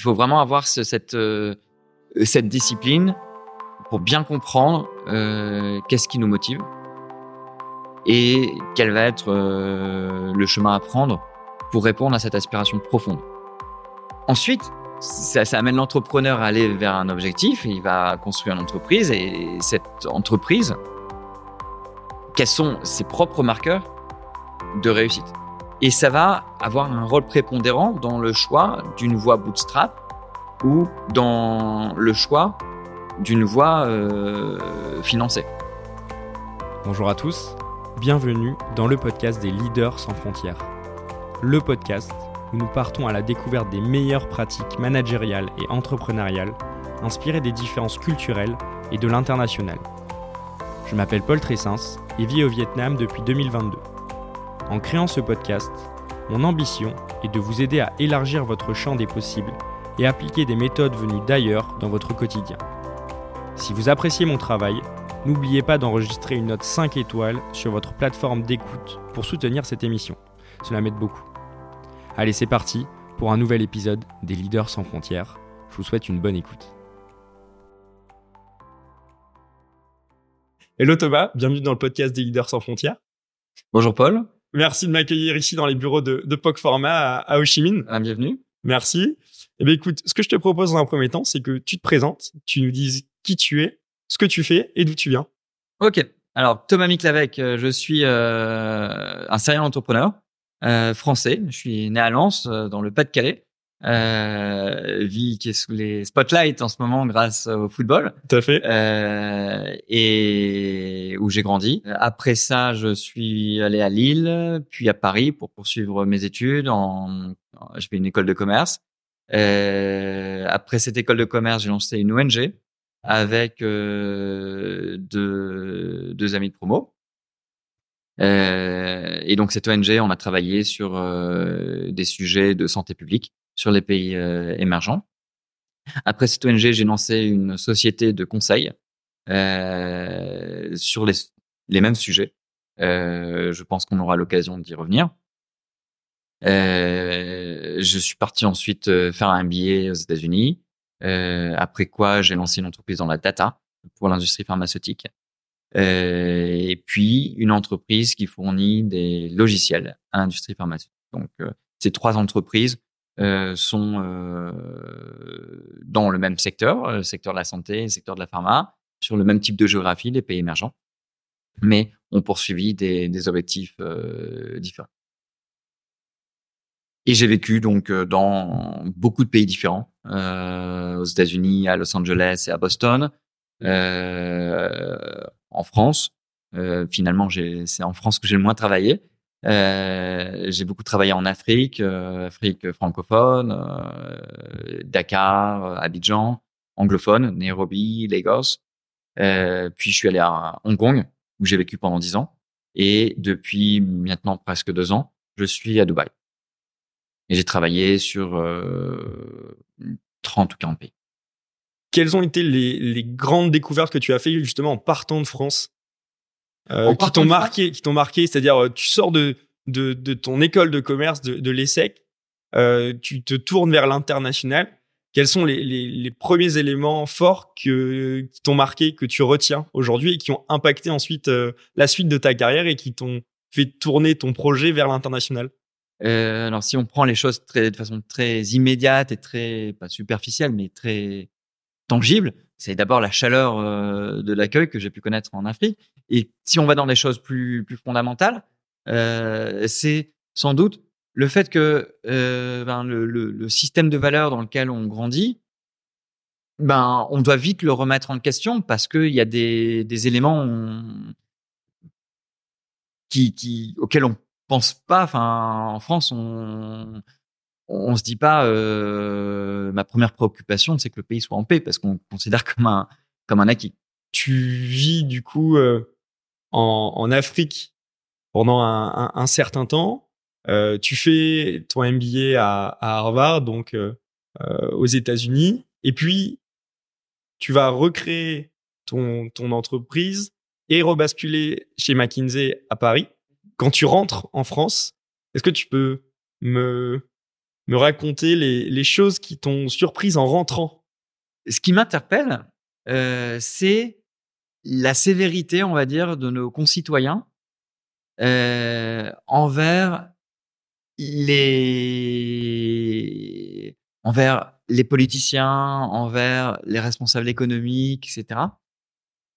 il faut vraiment avoir euh, cette discipline pour bien comprendre euh, qu'est-ce qui nous motive et quel va être euh, le chemin à prendre pour répondre à cette aspiration profonde. Ensuite, ça, ça amène l'entrepreneur à aller vers un objectif, il va construire une entreprise et cette entreprise, quels sont ses propres marqueurs de réussite? Et ça va avoir un rôle prépondérant dans le choix d'une voie bootstrap ou dans le choix d'une voie euh, financée. Bonjour à tous, bienvenue dans le podcast des leaders sans frontières. Le podcast où nous partons à la découverte des meilleures pratiques managériales et entrepreneuriales inspirées des différences culturelles et de l'international. Je m'appelle Paul Tressens et vis au Vietnam depuis 2022. En créant ce podcast, mon ambition est de vous aider à élargir votre champ des possibles et appliquer des méthodes venues d'ailleurs dans votre quotidien. Si vous appréciez mon travail, n'oubliez pas d'enregistrer une note 5 étoiles sur votre plateforme d'écoute pour soutenir cette émission. Cela m'aide beaucoup. Allez, c'est parti pour un nouvel épisode des Leaders sans frontières. Je vous souhaite une bonne écoute. Hello Thomas, bienvenue dans le podcast des Leaders sans frontières. Bonjour Paul, Merci de m'accueillir ici dans les bureaux de, de POC Pharma à, à Ho Chi Minh. Ah, bienvenue. Merci. Eh bien, écoute, ce que je te propose dans un premier temps, c'est que tu te présentes, tu nous dises qui tu es, ce que tu fais et d'où tu viens. Ok. Alors Thomas Miklavec, euh, je suis euh, un serial entrepreneur euh, français. Je suis né à Lens, euh, dans le Pas-de-Calais. Euh, vie qui est sous les spotlights en ce moment grâce au football Tout à fait. euh, et où j'ai grandi. Après ça, je suis allé à Lille, puis à Paris pour poursuivre mes études. En, je fais une école de commerce. Euh, après cette école de commerce, j'ai lancé une ONG avec euh, deux, deux amis de promo. Euh, et donc cette ONG, on a travaillé sur euh, des sujets de santé publique sur les pays euh, émergents. Après cette ONG, j'ai lancé une société de conseil euh, sur les, les mêmes sujets. Euh, je pense qu'on aura l'occasion d'y revenir. Je suis parti ensuite faire un MBA aux États-Unis. Après quoi, j'ai lancé une entreprise dans la data pour l'industrie pharmaceutique. Et puis une entreprise qui fournit des logiciels à l'industrie pharmaceutique. Donc ces trois entreprises euh, sont euh, dans le même secteur, le secteur de la santé, le secteur de la pharma, sur le même type de géographie, les pays émergents, mais ont poursuivi des, objectifs euh, différents. Et j'ai vécu donc euh, dans beaucoup de pays différents, euh, aux États-Unis, à Los Angeles et à Boston, euh, en France. Euh, finalement, c'est en France que j'ai le moins travaillé. Euh, j'ai beaucoup travaillé en Afrique, euh, Afrique francophone, euh, Dakar, Abidjan, anglophone, Nairobi, Lagos. Puis je suis allé à Hong Kong où j'ai vécu pendant dix ans. Et depuis maintenant presque deux ans, je suis à Dubaï. Et j'ai travaillé sur euh, 30 ou 40 pays. Quelles ont été les, grandes découvertes que tu as fait justement en partant de France? Euh, qui t'ont marqué, qui t'ont marqué, c'est-à-dire euh, tu sors de, de, de ton école de commerce de, de l'ESSEC, euh, tu te tournes vers l'international. Quels sont les, les, les premiers éléments forts que, qui t'ont marqué, que tu retiens aujourd'hui et qui ont impacté ensuite euh, la suite de ta carrière et qui t'ont fait tourner ton projet vers l'international? Alors si on prend les choses très, de façon très immédiate et très pas superficielle mais très tangible, c'est d'abord la chaleur euh, de l'accueil que j'ai pu connaître en Afrique. Et si on va dans des choses plus plus fondamentales, euh, c'est sans doute le fait que euh, ben, le, système de valeurs dans lequel on grandit, ben on doit vite le remettre en question parce qu'il y a des éléments qui qui auxquels on pense pas. Enfin, en France, on on se dit pas. Euh, ma première préoccupation, c'est que le pays soit en paix, parce qu'on considère comme un comme un acquis. tu vis du coup euh, en, en Afrique pendant un, un- un certain temps. Euh, tu fais ton MBA à, à Harvard, donc euh, euh, aux États-Unis, et puis tu vas recréer ton, ton entreprise et rebasculer chez McKinsey à Paris. Quand tu rentres en France, est-ce que tu peux me me raconter les, choses qui t'ont surprise en rentrant Ce qui m'interpelle, euh, c'est la sévérité, on va dire, de nos concitoyens euh, envers les envers les politiciens, envers les responsables économiques, etc.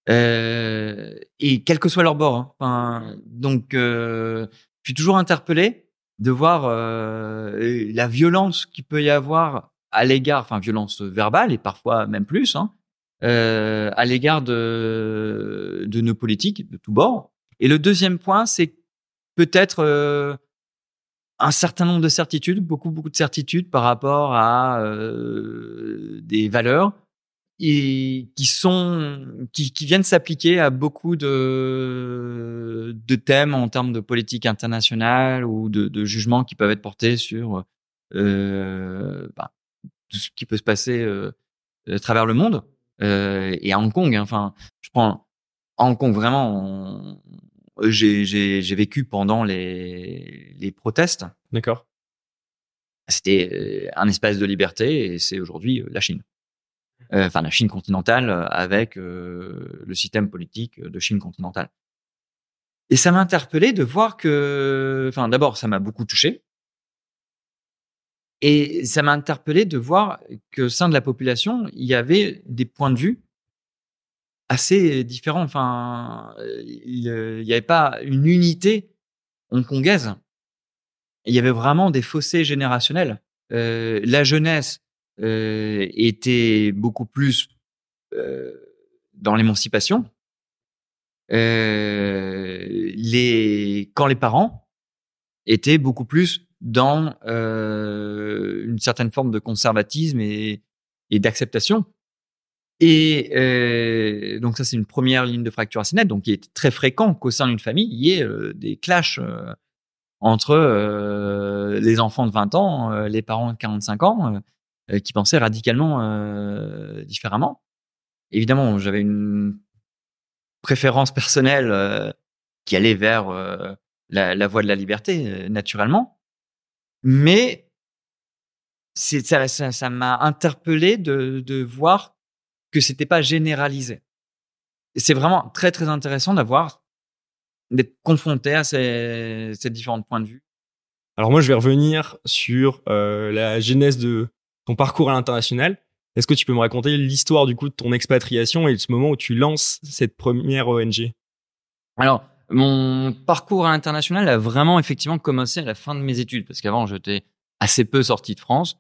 Euh, et quel que soit leur bord. Hein. Donc, je suis toujours interpellé de voir euh, la violence qu'il peut y avoir à l'égard, enfin violence verbale et parfois même plus, hein, euh, à l'égard de, nos politiques de tous bords. Et le deuxième point, c'est peut-être euh, un certain nombre de certitudes, beaucoup beaucoup de certitudes par rapport à euh, des valeurs et qui sont qui, qui viennent s'appliquer à beaucoup de de thèmes en termes de politique internationale ou de, de jugements qui peuvent être portés sur euh, bah, tout ce qui peut se passer euh, à travers le monde euh, et à Hong Kong. Hein. Enfin, je prends Hong Kong vraiment. J'ai j'ai vécu pendant les les protestes. D'accord. C'était un espace de liberté et c'est aujourd'hui la Chine. Euh, enfin la Chine continentale avec euh, le système politique de Chine continentale. Et ça m'a interpellé de voir que, enfin d'abord ça m'a beaucoup touché, et ça m'a interpellé de voir que au sein de la population il y avait des points de vue assez différents. Enfin, il n'y avait pas une unité hongkongaise. Il y avait vraiment des fossés générationnels. Euh, la jeunesse euh, était beaucoup plus euh, dans l'émancipation. Euh, quand les parents étaient beaucoup plus dans euh, une certaine forme de conservatisme et, d'acceptation. Et donc ça c'est une première ligne de fracture assez nette, donc il est très fréquent qu'au sein d'une famille il y ait des clashs entre les enfants de 20 ans, les parents de 45 ans, qui pensaient radicalement euh, différemment. Évidemment, j'avais une préférence personnelle euh, qui allait vers euh, la, voie de la liberté, euh, naturellement. Mais ça, m'a interpellé de, voir que c'était pas généralisé. C'est vraiment très très intéressant d'avoir d'être confronté à ces, différents points de vue. Alors moi, je vais revenir sur euh, la genèse de ton parcours à l'international. Est-ce que tu peux me raconter l'histoire du coup de ton expatriation et de ce moment où tu lances cette première ONG Alors, mon parcours à l'international a vraiment effectivement commencé à la fin de mes études, parce qu'avant j'étais assez peu sorti de France.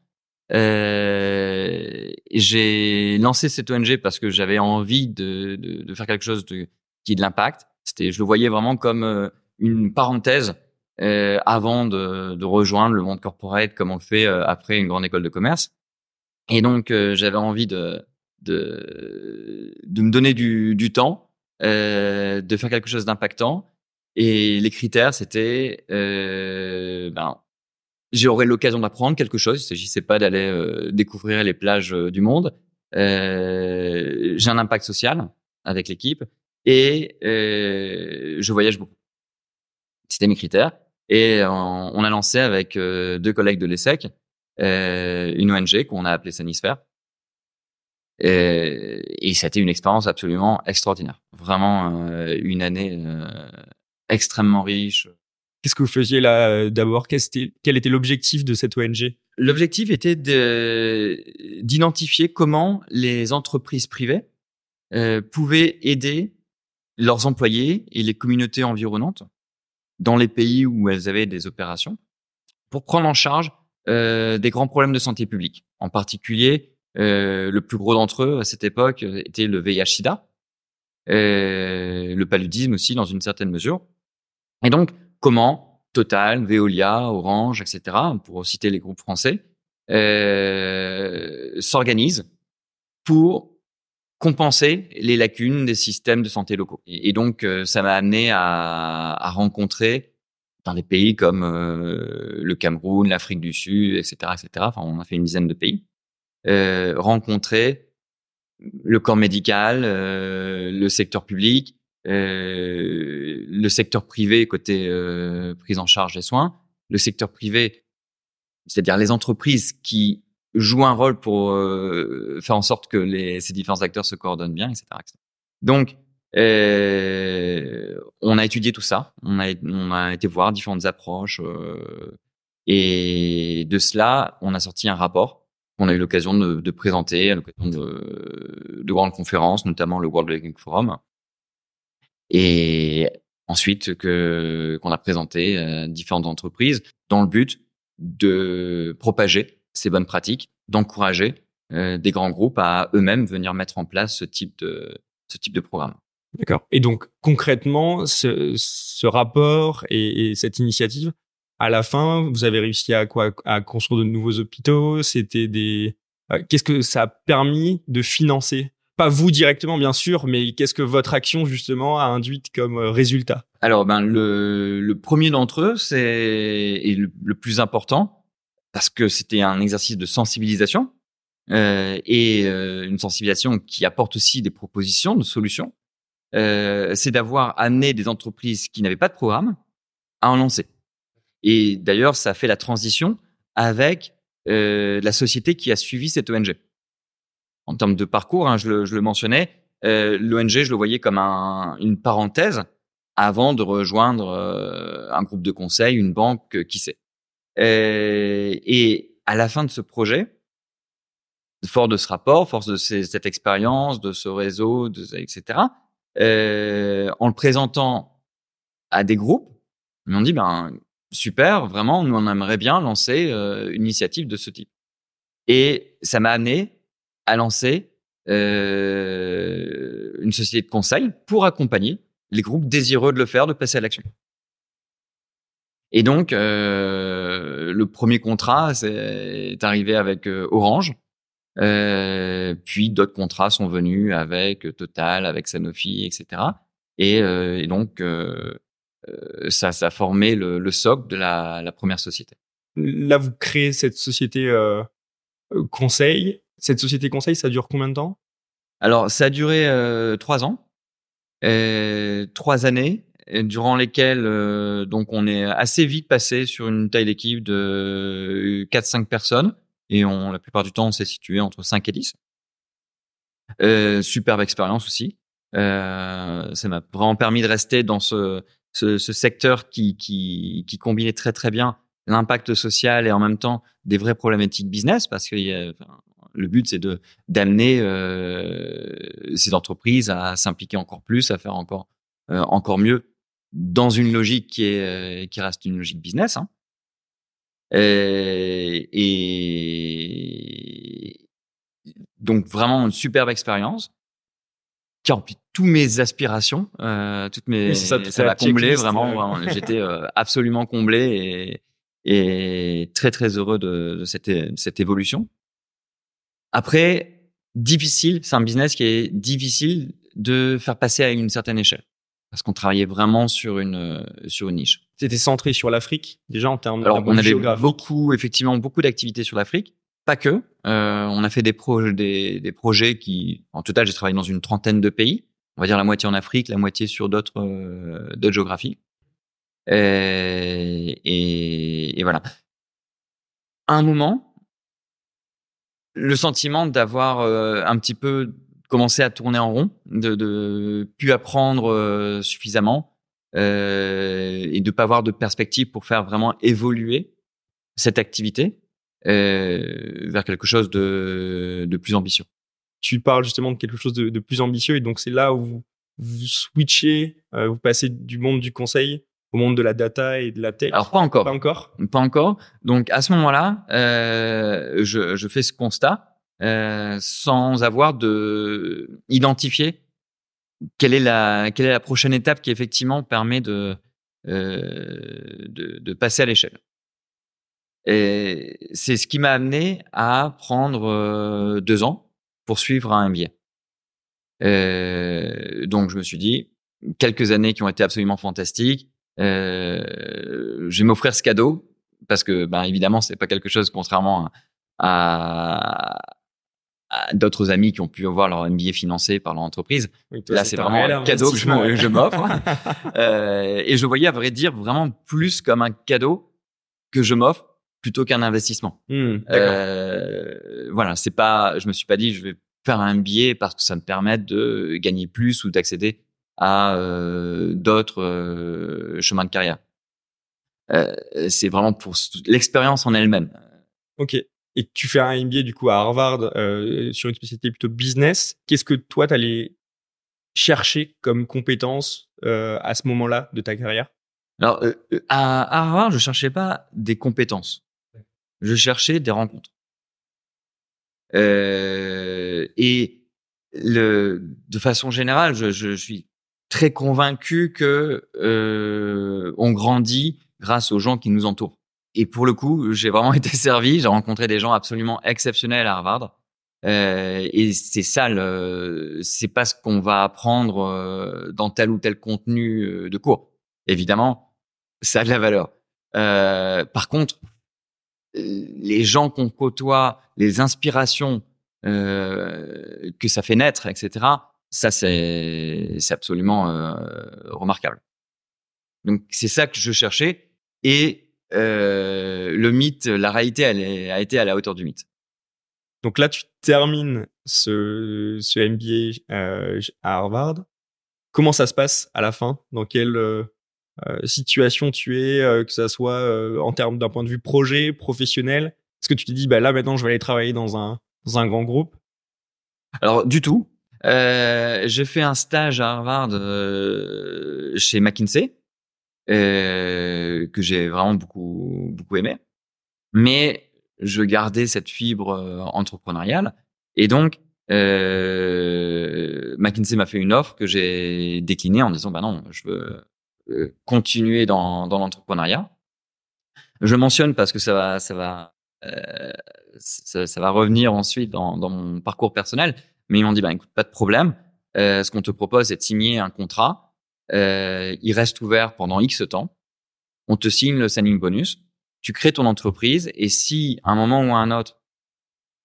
Euh, j'ai lancé cette ONG parce que j'avais envie de, faire quelque chose qui ait de l'impact. C'était, je le voyais vraiment comme euh, une parenthèse euh, avant de, de, rejoindre le monde corporate comme on le fait euh, après une grande école de commerce. Et donc euh, j'avais envie de, de, de me donner du, du temps, euh, de faire quelque chose d'impactant. Et les critères, c'était, ben, j'aurais l'occasion d'apprendre quelque chose. Il s'agissait pas d'aller découvrir les plages du monde. j'ai un impact social avec l'équipe et euh, je voyage beaucoup. C'était mes critères. Et on, on a lancé avec euh, deux collègues de l'ESSEC euh, une ONG qu'on a appelée Sanisphère. Et, et ça a été une expérience absolument extraordinaire. Vraiment euh, une année euh, extrêmement riche. Qu'est-ce que vous faisiez là euh, d'abord? Quel était l'objectif de cette ONG L'objectif était d'identifier comment les entreprises privées euh, pouvaient aider leurs employés et les communautés environnantes dans les pays où elles avaient des opérations pour prendre en charge euh, des grands problèmes de santé publique. En particulier, euh, le plus gros d'entre eux à cette époque était le VIH/SIDA, euh, le paludisme aussi dans une certaine mesure. Et donc, comment Total, Veolia, Orange, etc., pour citer les groupes français, s'organisent pour compenser les lacunes des systèmes de santé locaux. Et, donc, euh, ça m'a amené à, à, rencontrer dans des pays comme euh, le Cameroun, l'Afrique du Sud, etc., etc. Enfin, on a fait une dizaine de pays. Euh, rencontrer le corps médical, euh, le secteur public, euh, le secteur privé côté prise en charge des soins, le secteur privé c'est-à-dire les entreprises qui jouent un rôle pour euh, faire en sorte que les, ces différents acteurs se coordonnent bien, etc. etc. Donc, euh, on a étudié tout ça, on a, on a été voir différentes approches, euh, et de cela, on a sorti un rapport qu'on a eu l'occasion de, de, présenter à l'occasion de, de grandes conférences, notamment le World Banking Forum. Et ensuite que qu'on a présenté à différentes entreprises dans le but de propager ces bonnes pratiques, d'encourager euh, des grands groupes à eux-mêmes venir mettre en place ce type de ce type de programme. D'accord. Et donc concrètement, ce, ce rapport et, et, cette initiative, à la fin, vous avez réussi à quoi? À construire de nouveaux hôpitaux? C'était des euh, Qu'est-ce que ça a permis de financer? Pas vous directement, bien sûr, mais qu'est-ce que votre action, justement, a induite comme euh, résultat? Alors, ben, le, le premier d'entre eux, c'est et le, le, plus important, parce que c'était un exercice de sensibilisation, euh, et euh, une sensibilisation qui apporte aussi des propositions de solutions, euh, c'est d'avoir amené des entreprises qui n'avaient pas de programme à en lancer. Et d'ailleurs, ça a fait la transition avec euh, la société qui a suivi cette ONG en termes de parcours, hein, je, le, je, le, mentionnais, euh, l'ONG, je le voyais comme un, une parenthèse avant de rejoindre euh, un groupe de conseil, une banque, qui sait. Euh, et à la fin de ce projet, fort de ce rapport, force de cette expérience, de ce réseau, etc., euh, en le présentant à des groupes, ils m'ont dit, ben, super, vraiment, nous on aimerait bien lancer une initiative de ce type. Et ça m'a amené a lancé euh, une société de conseil pour accompagner les groupes désireux de le faire, de passer à l'action. Et donc, euh, le premier contrat est arrivé avec euh, Orange. Euh, puis d'autres contrats sont venus avec Total, avec Sanofi, etc. Et, euh, et donc, euh, ça, ça a formé le, le socle de la, la, première société. Là, vous créez cette société conseil cette société conseil, ça dure combien de temps? Alors, ça a duré trois ans, trois années, durant lesquelles euh, donc on est assez vite passé sur une taille d'équipe de 4-5 personnes, et on, la plupart du temps, on s'est situé entre 5 et 10. Euh, superbe expérience aussi. Euh, ça m'a vraiment permis de rester dans ce, ce, ce secteur qui, qui, qui combinait très très bien l'impact social et en même temps des vraies problématiques business parce enfin, le but, c'est de d'amener euh, ces entreprises à s'impliquer encore plus, à faire encore euh, encore mieux dans une logique qui est euh, qui reste une logique business. Hein. Et, et, donc vraiment une superbe expérience qui remplit tous mes aspirations, euh, toutes mes ça, ça m'a comblé vraiment. vraiment J'étais euh, absolument comblé et, et très très heureux de, de cette, cette évolution. Après, difficile, c'est un business qui est difficile de faire passer à une certaine échelle parce qu'on travaillait vraiment sur une sur une niche. C'était centré sur l'Afrique déjà en termes. Alors on avait beaucoup effectivement beaucoup d'activités sur l'Afrique, pas que. Euh, on a fait des projets des, des projets qui en total j'ai travaillé dans une trentaine de pays. On va dire la moitié en Afrique, la moitié sur d'autres euh, d'autres géographies. Et, et, et voilà. À un moment, le sentiment d'avoir euh, un petit peu commencé à tourner en rond, de, de plus apprendre euh, suffisamment euh, et de pas avoir de perspective pour faire vraiment évoluer cette activité euh, vers quelque chose de, de plus ambitieux. Tu parles justement de quelque chose de, de plus ambitieux et donc c'est là où vous, vous switchez, vous passez du monde du conseil au monde de la data et de la tech? Alors pas encore. Pas encore? Pas encore. Donc à ce moment-là, euh, je, je, fais ce constat euh, sans avoir de identifier quelle est la quelle est la prochaine étape qui effectivement permet de euh, de, de, passer à l'échelle. Et c'est ce qui m'a amené à prendre euh, deux ans pour suivre un MBA. Euh, donc je me suis dit quelques années qui ont été absolument fantastiques euh, je vais m'offrir ce cadeau parce que, ben, évidemment, c'est pas quelque chose, contrairement à d'autres amis qui ont pu avoir leur MBA financé par leur entreprise. Oui, toi, Là, c'est vraiment un cadeau que je m'offre. euh, et je voyais, à vrai dire, vraiment plus comme un cadeau que je m'offre plutôt qu'un investissement. Hmm. Euh, voilà, c'est pas, je me suis pas dit je vais faire un billet parce que ça me permet de gagner plus ou d'accéder à euh, d'autres chemins de carrière. C'est vraiment pour l'expérience en elle-même. Ok. Et tu fais un MBA du coup à Harvard euh, sur une spécialité plutôt business. Qu'est-ce que toi t'allais chercher comme compétences euh, à ce moment-là de ta carrière? Alors, euh, euh, à Harvard, je cherchais pas des compétences. Je cherchais des rencontres. Euh, et le, de façon générale, je, je suis très convaincu que euh, on grandit grâce aux gens qui nous entourent. Et pour le coup, j'ai vraiment été servi. J'ai rencontré des gens absolument exceptionnels à Harvard. Euh, et c'est ça, le, c'est pas ce qu'on va apprendre euh, dans tel ou tel contenu euh, de cours. Évidemment, ça a de la valeur. Euh, par contre, euh, les gens qu'on côtoie, les inspirations euh, que ça fait naître, etc. Ça, c'est c'est absolument remarquable. Donc c'est ça que je cherchais et le mythe, la réalité, elle est- a été à la hauteur du mythe. Donc là, tu termines ce, ce MBA euh, à Harvard. Comment ça se passe à la fin? Dans quelle euh, euh, situation tu es, euh, que ça soit euh, en termes d'un point de vue projet, professionnel? Est-ce que tu te dis, bah là maintenant, je vais aller travailler dans un, dans un grand groupe? Alors du tout. Euh, j'ai fait un stage à Harvard euh, chez McKinsey euh, que j'ai vraiment beaucoup beaucoup aimé, mais je gardais cette fibre euh, entrepreneuriale et donc euh, McKinsey m'a fait une offre que j'ai déclinée en disant bah non je veux euh, continuer dans dans l'entrepreneuriat. Je mentionne parce que ça va ça va euh, ça, va revenir ensuite dans, dans mon parcours personnel. Mais ils m'ont dit, bah, écoute, pas de problème. Euh, ce qu'on te propose, c'est de signer un contrat. Euh, il reste ouvert pendant X temps. On te signe le signing bonus. Tu crées ton entreprise. Et si, à un moment ou à un autre,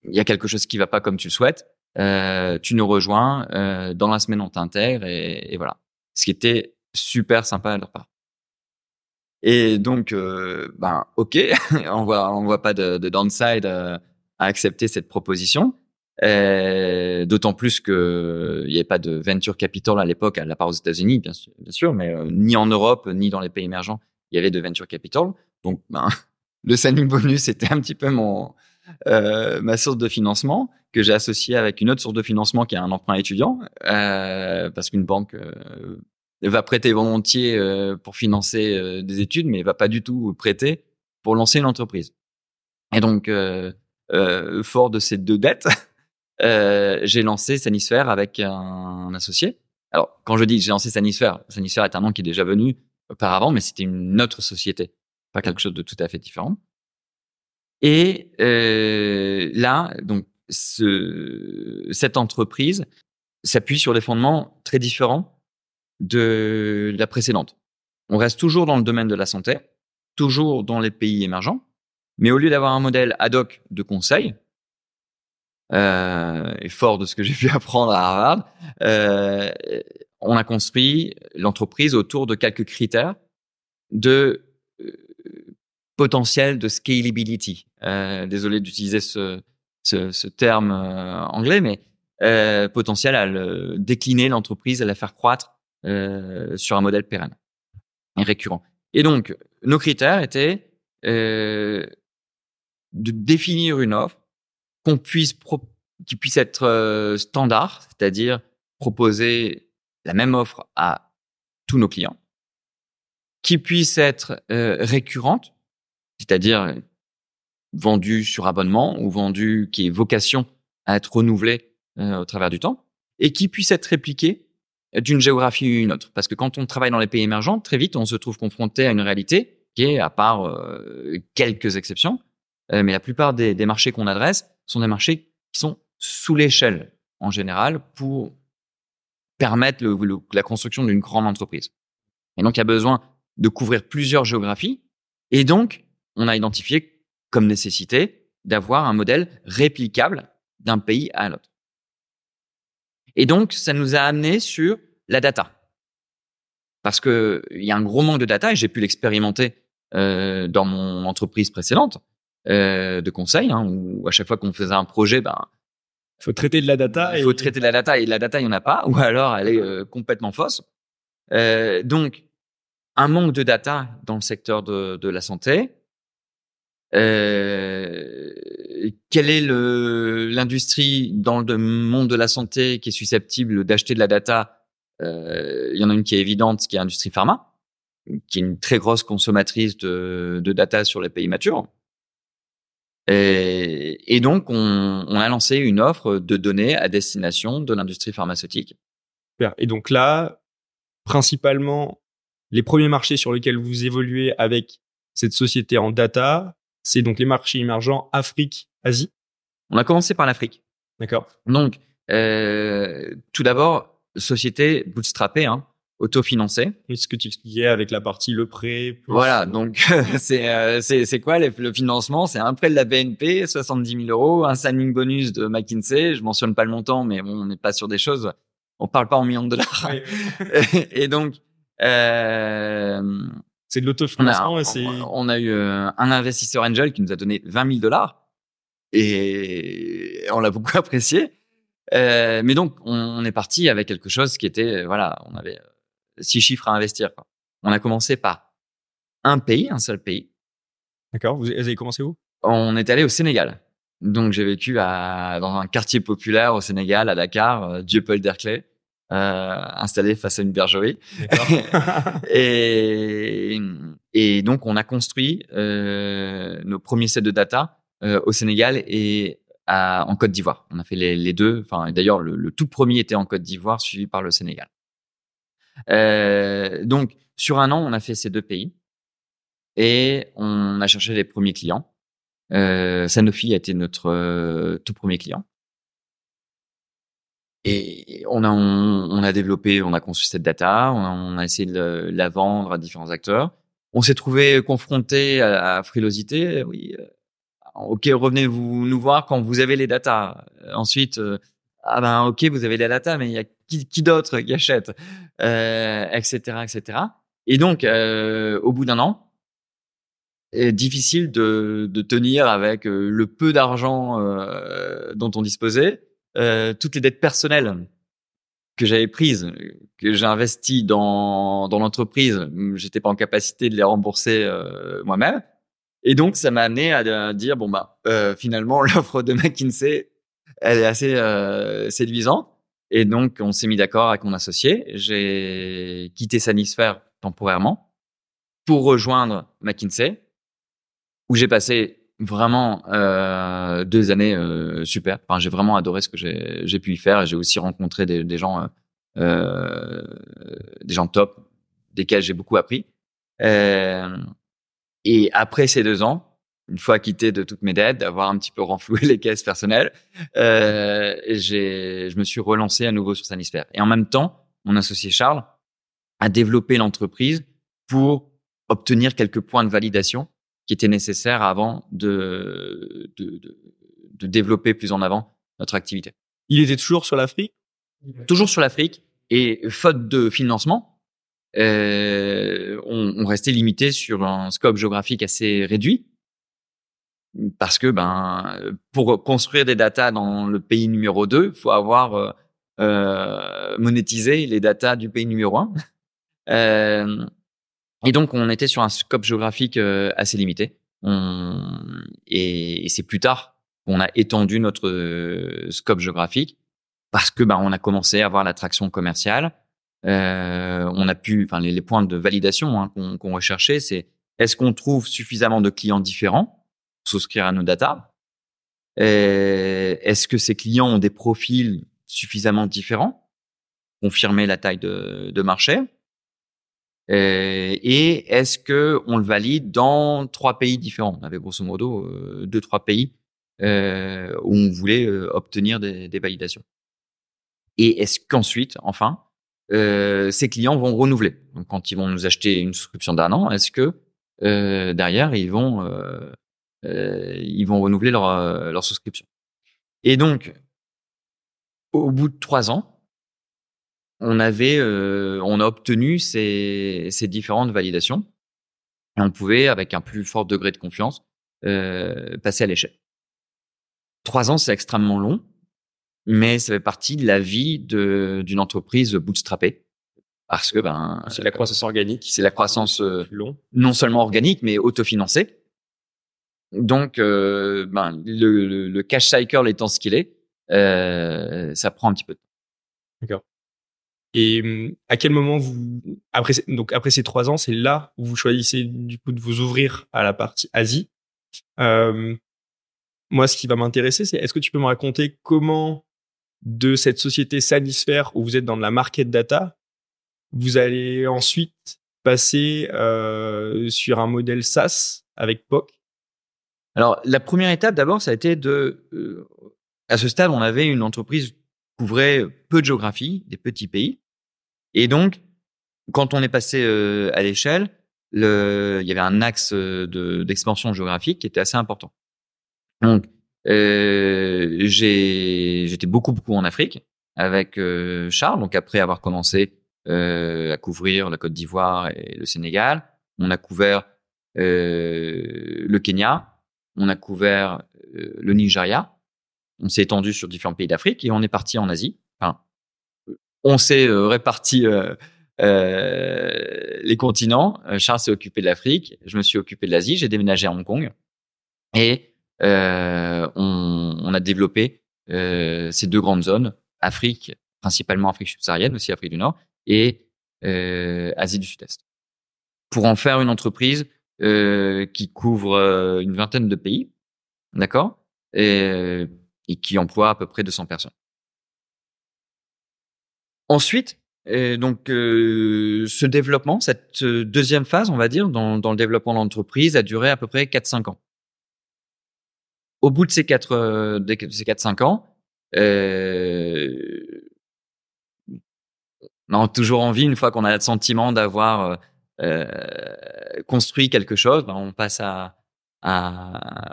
il y a quelque chose qui va pas comme tu le souhaites, euh, tu nous rejoins. Euh, dans la semaine, on t'intègre. Et, voilà. Ce qui était super sympa de leur part. Et donc, euh, ben, ok, on voit, on voit pas de, de downside euh, à accepter cette proposition. Euh, D'autant plus que il n'y avait pas de venture capital à l'époque, à la part aux États-Unis, bien bien sûr, mais euh, ni en Europe ni dans les pays émergents, il y avait de venture capital. Donc, ben, le signing bonus était un petit peu mon euh, ma source de financement que j'ai associé avec une autre source de financement qui est un emprunt étudiant, euh, parce qu'une banque euh, va prêter volontiers euh, pour financer euh, des études, mais va pas du tout prêter pour lancer une entreprise. Et donc, euh, euh, fort de ces deux dettes, euh, j'ai lancé Sanisphère avec un, associé. Alors, quand je dis j'ai lancé Sanisphère, Sanisphère est un nom qui est déjà venu auparavant, mais c'était une autre société, pas quelque chose de tout à fait différent. Et euh, là, donc, ce, cette entreprise s'appuie sur des fondements très différents de la précédente. On reste toujours dans le domaine de la santé, toujours dans les pays émergents, mais au lieu d'avoir un modèle ad hoc de conseil, euh, et fort de ce que j'ai pu apprendre à Harvard, euh, on a construit l'entreprise autour de quelques critères de euh, potentiel de scalability. Euh, désolé d'utiliser ce, ce, ce terme euh, anglais, mais euh, potentiel à le, décliner l'entreprise, à la faire croître sur un modèle pérenne et récurrent. Et donc, nos critères étaient de définir une offre qu'on puisse qui puisse être euh, standard, c'est-à-dire proposer la même offre à tous nos clients, qui puisse être euh, récurrente, c'est-à-dire vendue sur abonnement ou vendue qui ait vocation à être renouvelée euh, au travers du temps, et qui puisse être répliquée d'une géographie à une autre. Parce que quand on travaille dans les pays émergents, très vite, on se trouve confronté à une réalité qui est, à part quelques exceptions, mais la plupart des marchés qu'on adresse sont des marchés qui sont sous l'échelle en général pour permettre la construction d'une grande entreprise. Et donc, il y a besoin de couvrir plusieurs géographies. Et donc, on a identifié comme nécessité d'avoir un modèle réplicable d'un pays à l'autre. Et donc, ça nous a amené sur la data. Parce que il y a un gros manque de data et j'ai pu l'expérimenter euh, dans mon entreprise précédente. Euh, de conseil, hein, où à chaque fois qu'on faisait un projet, ben, il faut traiter de la data. Il faut traiter de la data et la data, il n'y en a pas, ou alors elle est euh, complètement fausse. Euh, donc, un manque de data dans le secteur de, de la santé. Euh, quelle est l'industrie dans le monde de la santé qui est susceptible d'acheter de la data? Euh, Il y en a une qui est évidente, qui est l'industrie pharma, qui est une très grosse consommatrice de, de data sur les pays matures. Et, et donc, on, on, a lancé une offre de données à destination de l'industrie pharmaceutique. Et donc là, principalement, les premiers marchés sur lesquels vous évoluez avec cette société en data, c'est donc les marchés émergents Afrique, Asie. On a commencé par l'Afrique. D'accord. Donc, euh, tout d'abord, société bootstrappée, hein, autofinancée. Et ce que tu expliquais avec la partie le prêt. Voilà, donc c'est euh, c'est c'est quoi le, financement? C'est un prêt de la BNP, 70 000 euros, un signing bonus de McKinsey. Je mentionne pas le montant, mais bon, on n'est pas sur des choses. On parle pas en millions de dollars. et donc, euh, c'est de l'autofinancement. On, on a eu euh, un investisseur angel qui nous a donné 20 000 dollars et on l'a beaucoup apprécié. Euh, mais donc, on, est parti avec quelque chose qui était, voilà, on avait euh, six chiffres à investir. Quoi. On a commencé par un pays, un seul pays. D'accord. Vous avez commencé où? On est allé au Sénégal. Donc, j'ai vécu à, dans un quartier populaire au Sénégal, à Dakar, euh, Dieu Paul Derclay euh, installé face à une bergerie. et, et donc, on a construit euh, nos premiers sets de data euh, au Sénégal et à, en Côte d'Ivoire. On a fait les, les deux. Enfin, d'ailleurs, le, le, tout premier était en Côte d'Ivoire, suivi par le Sénégal. Euh, donc, sur un an, on a fait ces deux pays et on a cherché les premiers clients. Euh, Sanofi a été notre euh, tout premier client. Et on a, on, a développé, on a conçu cette data, on a, essayé de la vendre à différents acteurs. On s'est trouvé confronté à la frilosité. Oui, ok, revenez vous nous voir quand vous avez les datas. Ensuite, ah ben ok, vous avez les datas, mais il y a qui, qui d'autre qui achète, euh, etc., etc. Et donc, euh, au bout d'un an, difficile de, tenir avec euh, le peu d'argent dont on disposait toutes les dettes personnelles que j'avais prises, que j'ai investies dans, l'entreprise, j'étais pas en capacité de les rembourser moi-même. Et donc, ça m'a amené à, dire, bon, bah, finalement, l'offre de McKinsey, elle est assez euh, séduisante. Et donc, on s'est mis d'accord avec mon associé. J'ai quitté Sanisphère temporairement pour rejoindre McKinsey, où j'ai passé vraiment euh, deux années euh, super. Enfin, j'ai vraiment adoré ce que j'ai pu y faire. J'ai aussi rencontré des, gens, euh, euh, des gens top, desquels j'ai beaucoup appris. Euh, et après ces deux ans, une fois quitté de toutes mes dettes, d'avoir un petit peu renfloué les caisses personnelles, euh, j'ai, je me suis relancé à nouveau sur Sanisphère. Et en même temps, mon associé Charles a développé l'entreprise pour obtenir quelques points de validation qui était nécessaire avant de, de, de, de développer plus en avant notre activité. Il était toujours sur l'Afrique? Toujours sur l'Afrique. Et faute de financement, euh, on, on, restait limité sur un scope géographique assez réduit. Parce que ben, pour construire des datas dans le pays numéro 2, il faut avoir euh, euh, monétisé les datas du pays numéro 1. Euh, et donc, on était sur un scope géographique assez limité. Et, c'est plus tard qu'on a étendu notre scope géographique parce que bah, on a commencé à avoir l'attraction commerciale. On a pu, enfin, les, points de validation hein, qu'on recherchait, c'est est-ce qu'on trouve suffisamment de clients différents? Souscrire à nos data. Est-ce que ces clients ont des profils suffisamment différents Confirmer la taille de, marché? Euh, et est-ce que on le valide dans trois pays différents? On avait grosso modo euh, deux trois pays euh, où on voulait euh, obtenir des, validations. Et est-ce qu'ensuite, enfin, euh, ces clients vont renouveler? Donc, Quand ils vont nous acheter une souscription d'un an, est-ce que derrière ils vont ils vont renouveler leur, leur souscription Et donc, au bout de trois ans, on avait, euh, on a obtenu ces, ces, différentes validations et on pouvait, avec un plus fort degré de confiance, passer à l'échelle. Trois ans, c'est extrêmement long, mais ça fait partie de la vie d'une entreprise bootstrappée parce que ben c'est la croissance organique, c'est la croissance long. non seulement organique mais autofinancée. Donc ben le, le, cash cycle étant ce qu'il est, ça prend un petit peu de temps. D'accord. Et hum, à quel moment vous, après, donc après ces trois ans, c'est là où vous choisissez du coup de vous ouvrir à la partie Asie. Euh, moi, ce qui va m'intéresser, c'est est-ce que tu peux me raconter comment de cette société Sanisphère où vous êtes dans la market data, vous allez ensuite passer euh, sur un modèle SaaS avec POC Alors, la première étape, d'abord, ça a été de... Euh, à ce stade, on avait une entreprise couvrait peu de géographie, des petits pays. Et donc, quand on est passé euh, à l'échelle, le, il y avait un axe euh, de, d'expansion géographique qui était assez important. Donc, j'étais beaucoup beaucoup en Afrique avec Charles. Donc après avoir commencé à couvrir la Côte d'Ivoire et le Sénégal, on a couvert le Kenya, on a couvert le Nigeria, on s'est étendu sur différents pays d'Afrique et on est parti en Asie. On s'est euh, réparti euh, euh, les continents. Charles s'est occupé de l'Afrique, je me suis occupé de l'Asie, j'ai déménagé à Hong Kong et on, on, a développé ces deux grandes zones, Afrique, principalement Afrique subsaharienne, aussi Afrique du Nord, et Asie du Sud-Est. Pour en faire une entreprise qui couvre une vingtaine de pays, d'accord? Et et qui emploie à peu près 200 personnes. Ensuite, euh, donc euh, ce développement, cette euh, deuxième phase, on va dire, dans, dans le développement de l'entreprise, a duré à peu près 4-5 ans. Au bout de ces 4 de ces 4-5 ans, euh, on a toujours envie, une fois qu'on a le sentiment d'avoir construit quelque chose, ben on passe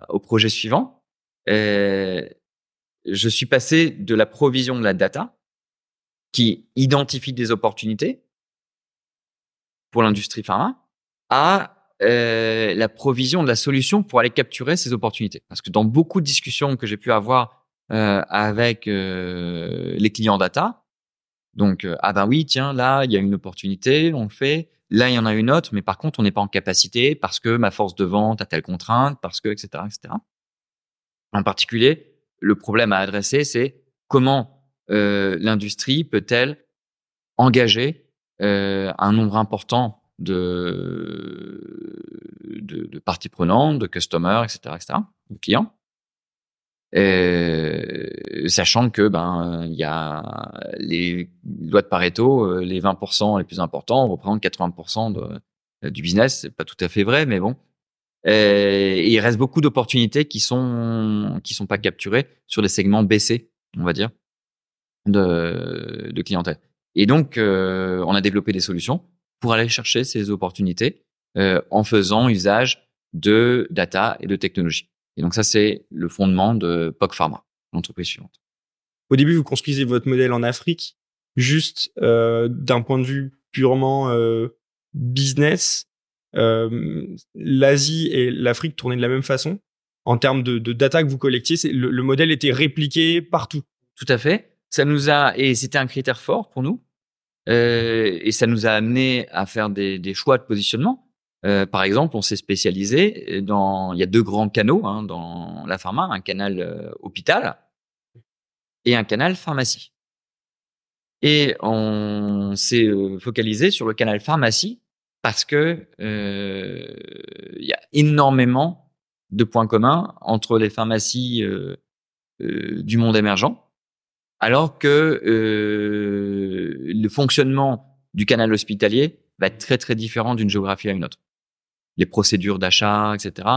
au projet suivant. Je suis passé de la provision de la data qui identifie des opportunités pour l'industrie pharma à euh, la provision de la solution pour aller capturer ces opportunités. Parce que dans beaucoup de discussions que j'ai pu avoir euh, avec euh, les clients data, donc ah ben oui tiens là il y a une opportunité, on le fait. Là il y en a une autre, mais par contre on n'est pas en capacité parce que ma force de vente a telle contrainte, parce que etc etc. En particulier, le problème à adresser, c'est comment euh, l'industrie peut-elle engager euh, un nombre important de, parties prenantes, de customers, etc., etc., de clients, sachant que ben il y a les lois de Pareto, euh, les 20% les plus importants représentent 80% de, du business. C'est pas tout à fait vrai, mais bon, euh, et il reste beaucoup d'opportunités qui sont qui sont pas capturées sur les segments BC, on va dire, de, de clientèle. Et donc, euh, on a développé des solutions pour aller chercher ces opportunités euh, en faisant usage de data et de technologie. Et donc ça, c'est le fondement de POC Pharma, l'entreprise suivante. Au début, vous construisez votre modèle en Afrique, juste euh, d'un point de vue purement euh, business. Euh, l'Asie et l'Afrique tournaient de la même façon en termes de, de data que vous collectiez. Le, le modèle était répliqué partout. Tout à fait. Ça nous a et c'était un critère fort pour nous. Euh, et ça nous a amené à faire des, des choix de positionnement. Euh, par exemple, on s'est spécialisé dans. Il y a deux grands canaux hein, dans la pharma un canal euh, hôpital et un canal pharmacie. Et on s'est euh, focalisé sur le canal pharmacie parce que euh, il y a énormément de points communs entre les pharmacies euh, euh, du monde émergent, alors que le fonctionnement du canal hospitalier va être très très différent d'une géographie à une autre. Les procédures d'achat, etc.,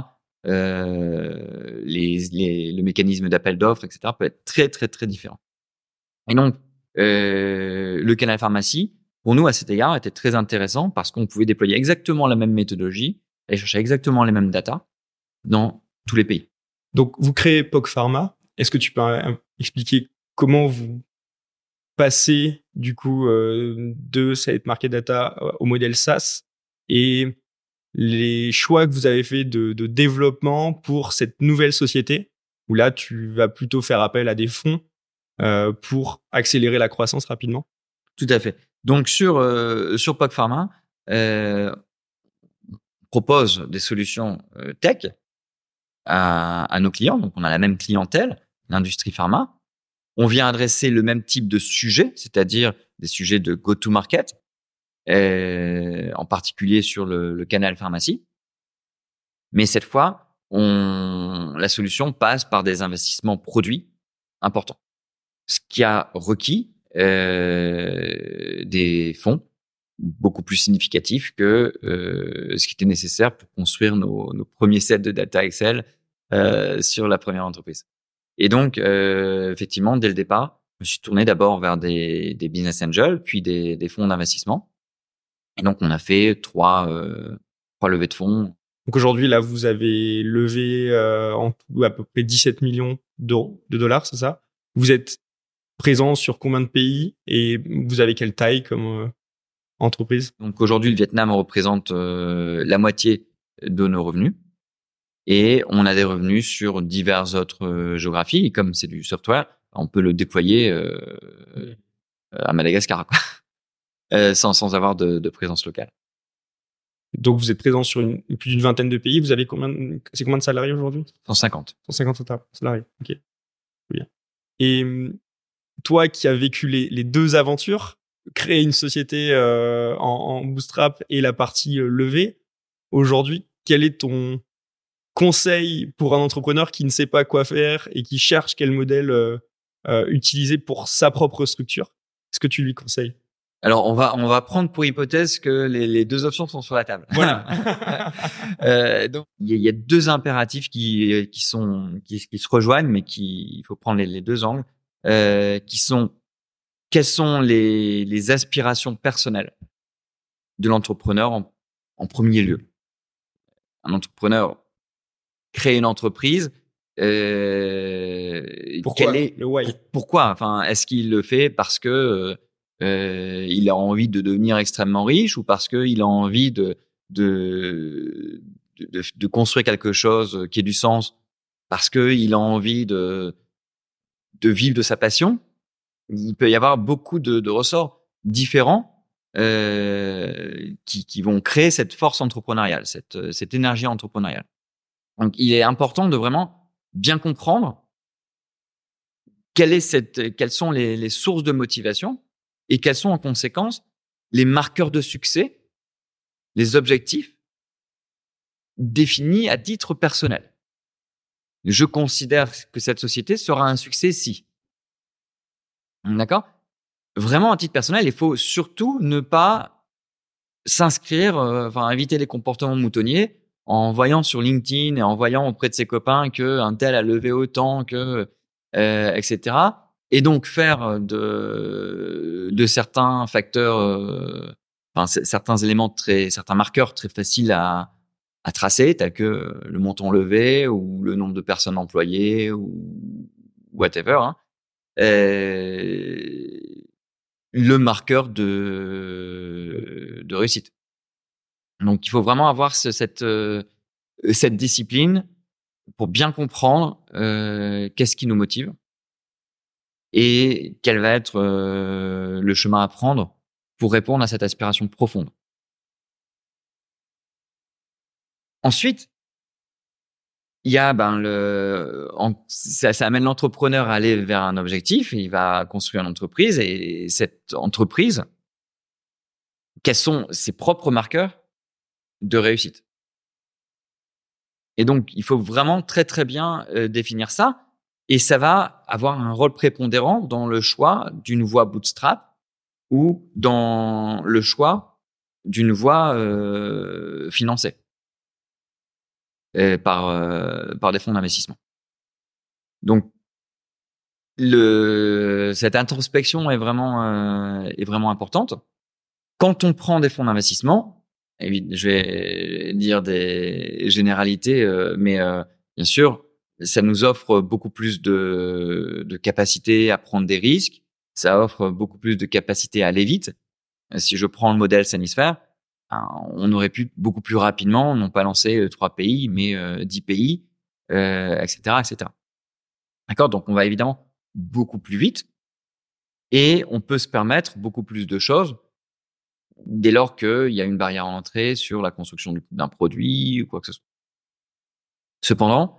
les, les, le mécanisme d'appel d'offres, etc., peut être très très très différent. Et donc, le canal pharmacie, pour nous, à cet égard, était très intéressant parce qu'on pouvait déployer exactement la même méthodologie, et chercher exactement les mêmes data dans tous les pays. Donc, vous créez POC Pharma. Est-ce que tu peux euh, expliquer comment vous passez du coup euh, de cette market data euh, au modèle SaaS et les choix que vous avez fait de, développement pour cette nouvelle société, où là, tu vas plutôt faire appel à des fonds euh, pour accélérer la croissance rapidement? Tout à fait. Donc sur euh, sur POC Pharma, euh, propose des solutions euh, tech à, à, nos clients. Donc on a la même clientèle, l'industrie pharma. On vient adresser le même type de sujet, c'est-à-dire des sujets de go-to-market, en particulier sur le, le, canal pharmacie. Mais cette fois, on, la solution passe par des investissements produits importants. Ce qui a requis euh, des fonds beaucoup plus significatifs que euh, ce qui était nécessaire pour construire nos, nos premiers sets de data Excel euh, sur la première entreprise. Et donc, euh, effectivement, dès le départ, je me suis tourné d'abord vers des, des, business angels, puis des, des fonds d'investissement. Et donc, on a fait trois, euh, trois levées de fonds. Donc aujourd'hui, là, vous avez levé euh, en tout à peu près 17 millions d'euros, de dollars, c'est ça? Vous êtes présent sur combien de pays? Et vous avez quelle taille comme euh, entreprise? Donc aujourd'hui, le Vietnam représente la moitié de nos revenus et on a des revenus sur diverses autres géographies. Et comme c'est du software, on peut le déployer à Madagascar quoi. Euh, sans, sans avoir de, de, présence locale. Donc vous êtes présent sur une, plus d'une vingtaine de pays. Vous avez combien C'est combien de salariés aujourd'hui? 150. 150 salariés. Ok. Bien. Et toi qui as vécu les, les deux aventures, créer une société euh, en, en, bootstrap et la partie euh, levée, aujourd'hui, quel est ton conseil pour un entrepreneur qui ne sait pas quoi faire et qui cherche quel modèle euh, utiliser pour sa propre structure? Est-ce que tu lui conseilles? Alors on va on va prendre pour hypothèse que les, les deux options sont sur la table. Voilà. euh, donc il y, y, a deux impératifs qui qui sont qui, qui se rejoignent, mais qui il faut prendre les, les deux angles, euh, qui sont quelles sont les, les aspirations personnelles de l'entrepreneur en, en, premier lieu? Un entrepreneur crée une entreprise. Euh, pourquoi? est, le why? Pourquoi? Enfin, est-ce qu'il le fait parce que euh, il a envie de devenir extrêmement riche ou parce qu'il a envie de de, de, de, construire quelque chose qui ait du sens, parce qu'il a envie de, de vivre de sa passion? Il peut y avoir beaucoup de, de ressorts différents euh, qui, qui, vont créer cette force entrepreneuriale, cette, cette énergie entrepreneuriale. Donc, il est important de vraiment bien comprendre quelle est cette, quelles sont les, les sources de motivation et quels sont en conséquence les marqueurs de succès, les objectifs définis à titre personnel. Je considère que cette société sera un succès si. D'accord? Vraiment à titre personnel, il faut surtout ne pas s'inscrire, euh, enfin éviter les comportements moutonniers en voyant sur LinkedIn et en voyant auprès de ses copains que un tel a levé autant que euh, etc et donc faire de, de certains facteurs, euh, certains éléments très, certains marqueurs très faciles à, tracer, tels que le montant levé ou le nombre de personnes employées ou whatever, hein, euh, le marqueur de, réussite. Donc il faut vraiment avoir ce, cette, euh, discipline pour bien comprendre euh, qu'est-ce qui nous motive et quel va être euh, le chemin à prendre pour répondre à cette aspiration profonde. Ensuite, il y a ben le ça, ça, amène l'entrepreneur à aller vers un objectif, il va construire une entreprise et cette entreprise quels sont ses propres marqueurs de réussite? Et donc il faut vraiment très très bien euh, définir ça et ça va avoir un rôle prépondérant dans le choix d'une voie bootstrap ou dans le choix d'une voie euh, financée par, euh, par des fonds d'investissement. Donc, cette introspection est vraiment, euh, est vraiment importante. Quand on prend des fonds d'investissement, je vais dire des généralités, euh, mais bien sûr, ça nous offre beaucoup plus de, de capacité à prendre des risques. Ça offre beaucoup plus de capacité à aller vite. Si je prends le modèle Sanisphère, on aurait pu beaucoup plus rapidement, non pas lancer trois pays, mais dix pays, etc., etc. D'accord Donc, on va évidemment beaucoup plus vite et on peut se permettre beaucoup plus de choses dès lors qu'il y a une barrière à l'entrée sur la construction d'un produit ou quoi que ce soit. Cependant,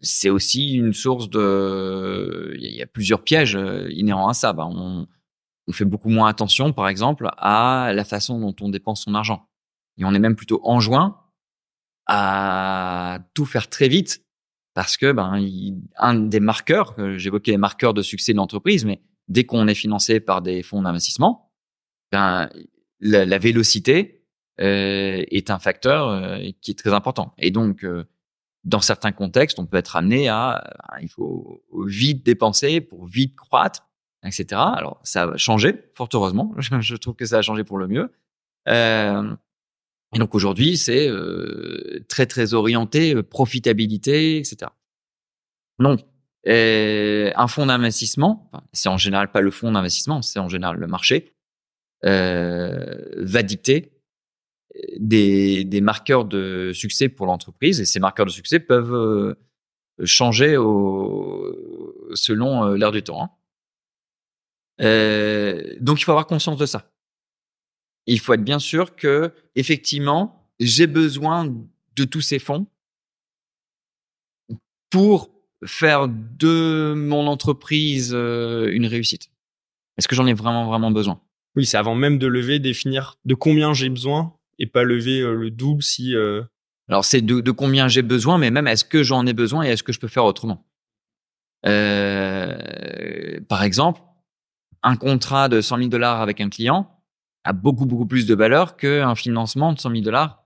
c'est aussi une source de. Il y a plusieurs pièges euh, inhérents à ça. Ben, on, fait beaucoup moins attention, par exemple, à la façon dont on dépense son argent. Et on est même plutôt enjoint à tout faire très vite parce que ben un des marqueurs, j'évoquais les marqueurs de succès de l'entreprise, mais dès qu'on est financé par des fonds d'investissement, ben la, vélocité euh, est un facteur euh, qui est très important. Et donc euh, dans certains contextes, on peut être amené à, il faut vite dépenser pour vite croître, etc. Alors ça a changé, fort heureusement. Je trouve que ça a changé pour le mieux. Euh, et donc aujourd'hui, c'est euh, très très orienté euh, profitabilité, etc. Donc euh, un fonds d'investissement, c'est en général pas le fonds d'investissement, c'est en général le marché, va dicter des, des, marqueurs de succès pour l'entreprise et ces marqueurs de succès peuvent changer au, selon l'ère du temps. Hein. donc il faut avoir conscience de ça il faut être bien sûr que effectivement, j'ai besoin de tous ces fonds pour faire de mon entreprise euh, une réussite. Est-ce que j'en ai vraiment vraiment besoin? Oui, c'est avant même de lever, définir de combien j'ai besoin et pas lever euh, le double si. Euh... Alors c'est de, de, combien j'ai besoin, mais même est-ce que j'en ai besoin et est-ce que je peux faire autrement? Euh, Par exemple, un contrat de 100 000 dollars avec un client, a beaucoup beaucoup plus de valeur qu'un financement de 100 000 dollars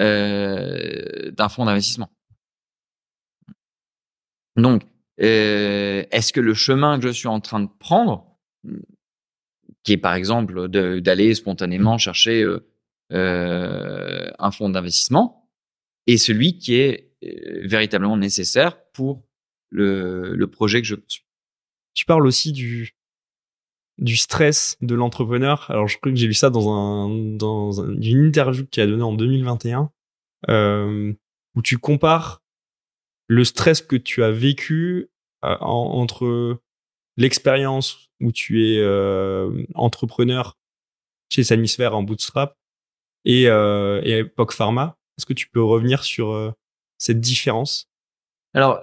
euh, d'un fonds d'investissement. Donc, euh, est-ce que le chemin que je suis en train de prendre, qui est par exemple d'aller spontanément chercher euh, un fonds d'investissement, est celui qui est euh, véritablement nécessaire pour le, projet que je suis. Tu parles aussi du, du stress de l'entrepreneur. Alors je crois que j'ai lu ça dans un dans une interview tu as donnée en 2021 euh, où tu compares le stress que tu as vécu entre l'expérience où tu es entrepreneur chez Samisphère en bootstrap et, euh, Epoch Pharma. Est-ce que tu peux revenir sur euh, cette différence? Alors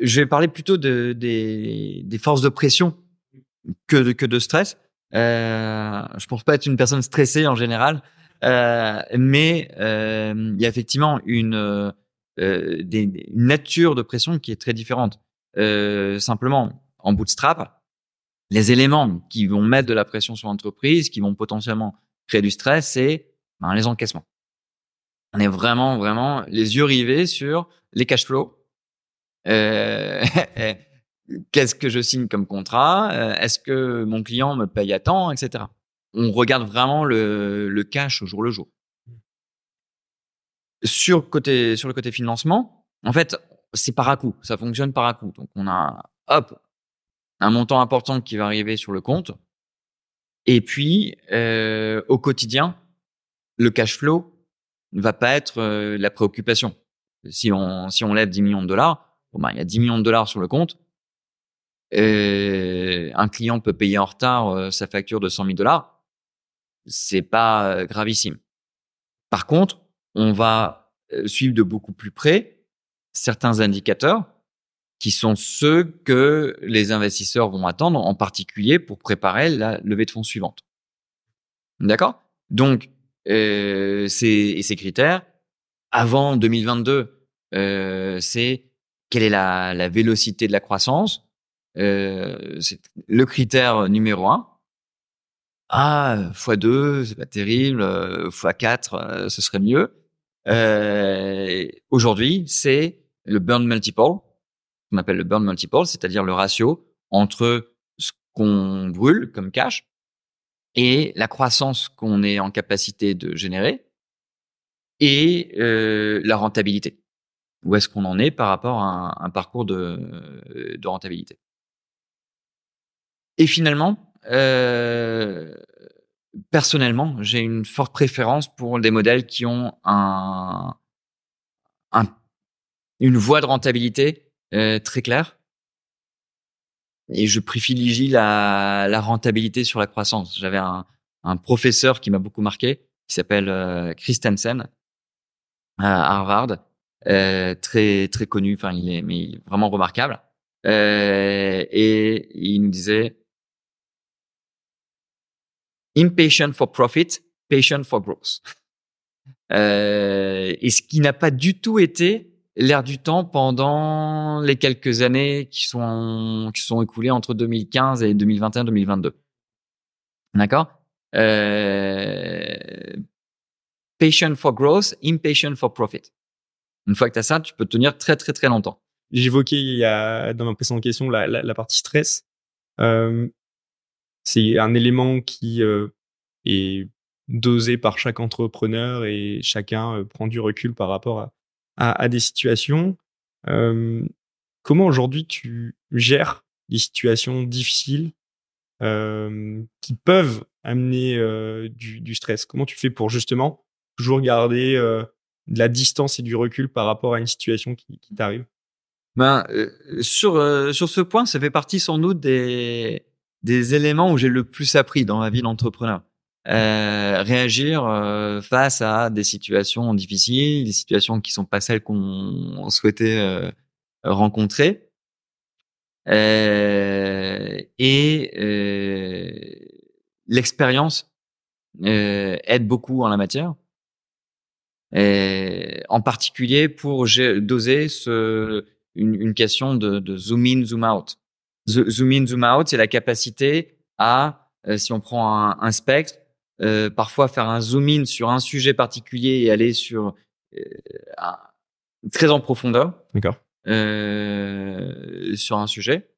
je vais parler plutôt de, des, forces de pression que de, que de stress. Euh, je pense pas être une personne stressée en général, euh, mais euh, il y a effectivement une, une nature de pression qui est très différente. Simplement, en bootstrap, les éléments qui vont mettre de la pression sur l'entreprise, qui vont potentiellement créer du stress, c'est ben, les encaissements. On est vraiment, vraiment les yeux rivés sur les cash flows. Euh, qu'est-ce que je signe comme contrat, euh, est-ce que mon client me paye à temps, etc. On regarde vraiment le, cash au jour le jour. Sur, côté, sur le côté financement, en fait, c'est par à coup, ça fonctionne par à coup. Donc on a, hop, un montant important qui va arriver sur le compte. Et puis, euh, au quotidien, le cash flow ne va pas être euh, la préoccupation. Si on, si on lève 10 millions de dollars, bon ben, il y a 10 millions de dollars sur le compte, euh, un client peut payer en retard euh, sa facture de 100 000 dollars, c'est pas gravissime. Par contre, on va suivre de beaucoup plus près certains indicateurs qui sont ceux que les investisseurs vont attendre, en particulier pour préparer la levée de fonds suivante. D'accord? Donc, euh, ces, ces critères, avant 2022, euh, c'est quelle est la, la, vélocité de la croissance, euh, c'est le critère numéro un. Ah, x2, c'est pas terrible. x4, euh, ce serait mieux. Euh, Aujourd'hui, c'est le burn multiple, qu'on appelle le burn multiple, c'est-à-dire le ratio entre ce qu'on brûle comme cash et la croissance qu'on est en capacité de générer et euh, la rentabilité. Où est-ce qu'on en est par rapport à un, parcours de, rentabilité? Et finalement, euh, personnellement, j'ai une forte préférence pour des modèles qui ont un, un une voie de rentabilité très claire. Et je privilégie la, la rentabilité sur la croissance. J'avais un, un professeur qui m'a beaucoup marqué, qui s'appelle euh, Christensen à Harvard, euh, très très connu. Enfin, il est mais vraiment remarquable. Euh, et il nous disait impatient for profit, patient for growth. Euh, et ce qui n'a pas du tout été l'air du temps pendant les quelques années qui sont qui sont écoulées entre 2015 et 2021-2022. D'accord? Euh, Patient for growth, impatient for profit. Une fois que tu as ça, tu peux tenir très très très longtemps. J'évoquais il y a dans ma précédente question la, la, la partie stress. Euh, c'est un élément qui euh, est dosé par chaque entrepreneur et chacun euh, prend du recul par rapport à, à, des situations. Euh, comment aujourd'hui tu gères des situations difficiles euh, qui peuvent amener euh, du, stress? Comment tu fais pour justement toujours garder de la distance et du recul par rapport à une situation qui, qui t'arrive? Ben, sur, sur ce point, ça fait partie sans doute des, des éléments où j'ai le plus appris dans ma vie d'entrepreneur. Euh, réagir euh, face à des situations difficiles, des situations qui sont pas celles qu'on souhaitait euh, rencontrer. et l'expérience aide beaucoup en la matière. Et en particulier pour doser ce, une, une question de, de zoom in, zoom out. Zoom in, zoom out, c'est la capacité à, si on prend un, un spectre, euh, parfois faire un zoom in sur un sujet particulier et aller sur euh, très en profondeur. Euh, sur un sujet.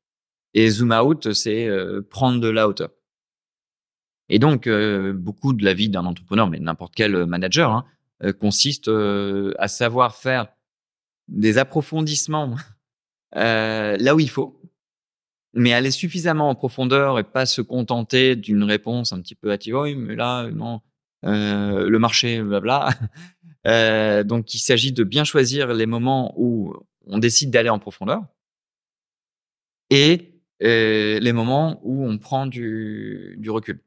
Et zoom out, c'est euh, prendre de la hauteur. Et donc, beaucoup de la vie d'un entrepreneur, mais n'importe quel manager, hein, consiste à savoir faire des approfondissements là où il faut, mais aller suffisamment en profondeur et pas se contenter d'une réponse un petit peu hâtive. Oui, mais là, non, euh, le marché, blabla. euh, donc, il s'agit de bien choisir les moments où on décide d'aller en profondeur et euh, les moments où on prend du, recul.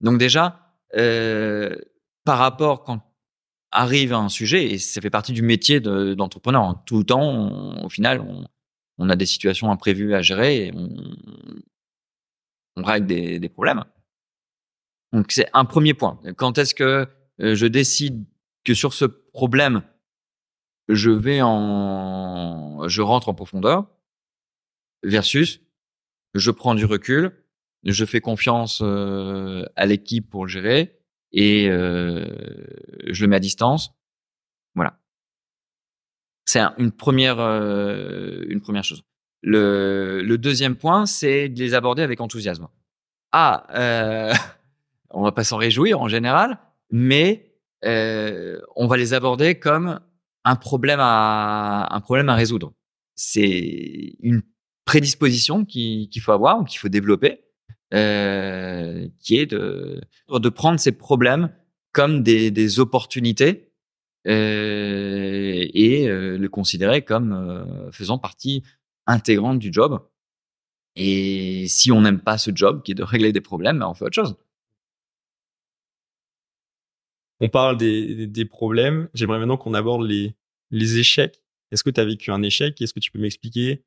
Donc déjà, euh, par rapport quand arrive un sujet, et ça fait partie du métier d'entrepreneur, en tout temps, au final, on, on a des situations imprévues à gérer et on, on règle des, des problèmes. Donc c'est un premier point. Quand est-ce que euh, je décide que sur ce problème, je vais en, je rentre en profondeur versus je prends du recul, je fais confiance euh, à l'équipe pour le gérer et euh, je le mets à distance. C'est une première, euh, une première chose. Le, le deuxième point, c'est de les aborder avec enthousiasme. Ah, euh, on va pas s'en réjouir en général, mais euh, on va les aborder comme un problème à un problème à résoudre. C'est une prédisposition qu'il faut avoir ou qu'il faut développer, euh, qui est de de prendre ces problèmes comme des, des opportunités et euh, le considérer comme euh, faisant partie intégrante du job. Et si on n'aime pas ce job, qui est de régler des problèmes, ben, on fait autre chose. On parle des, des problèmes. J'aimerais maintenant qu'on aborde les, les échecs. Est-ce que tu as vécu un échec? Est-ce que tu peux m'expliquer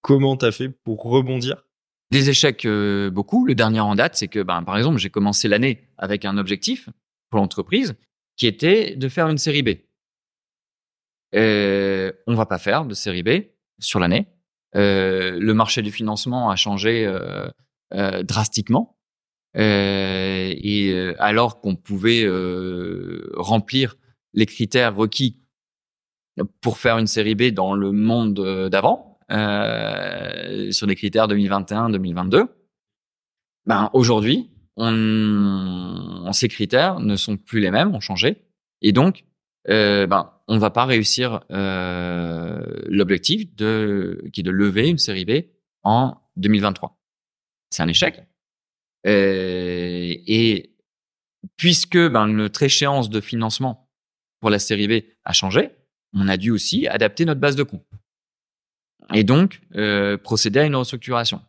comment tu as fait pour rebondir? Des échecs, euh, beaucoup. Le dernier en date, c'est que, ben, par exemple, j'ai commencé l'année avec un objectif pour l'entreprise qui était de faire une série B. Euh, on va pas faire de série B sur l'année. Euh, le marché du financement a changé euh, euh drastiquement. Euh, et alors qu'on pouvait remplir les critères requis pour faire une série B dans le monde d'avant, sur les critères 2021-2022, ben aujourd'hui, on, ces critères ne sont plus les mêmes, ont changé, et donc, euh, ben, on va pas réussir euh, l'objectif de qui est de lever une série B en 2023. C'est un échec. Euh, et puisque ben, notre échéance de financement pour la série B a changé, on a dû aussi adapter notre base de coûts. Et donc, euh, procéder à une restructuration.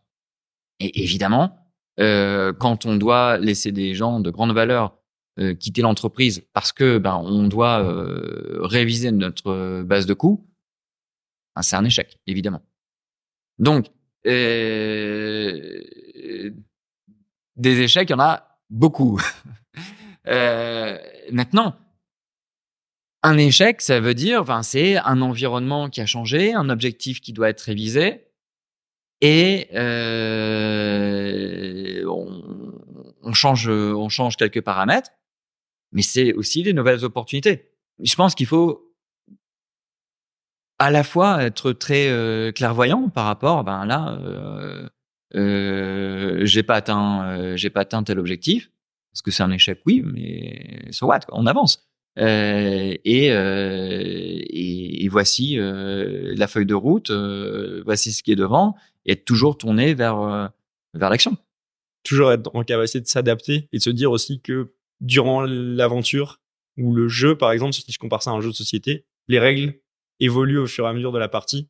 Et évidemment, euh, quand on doit laisser des gens de grande valeur euh, quitter l'entreprise parce que ben, on doit euh, réviser notre base de coûts, ben, c'est un échec, évidemment. Donc, euh, des échecs, il y en a beaucoup. Euh, maintenant, un échec, ça veut dire, enfin, c'est un environnement qui a changé, un objectif qui doit être révisé, et euh, on, change, on change quelques paramètres, mais c'est aussi des nouvelles opportunités. Je pense qu'il faut à la fois être très euh, clairvoyant par rapport, ben là, euh, euh, j'ai pas atteint, j'ai pas atteint tel objectif, parce que c'est un échec, oui, mais so what, on avance. Et, voici la feuille de route, voici ce qui est devant, et être toujours tourné vers vers l'action. Toujours être en capacité de s'adapter et de se dire aussi que durant l'aventure ou le jeu, par exemple, si je compare ça à un jeu de société, les règles évoluent au fur et à mesure de la partie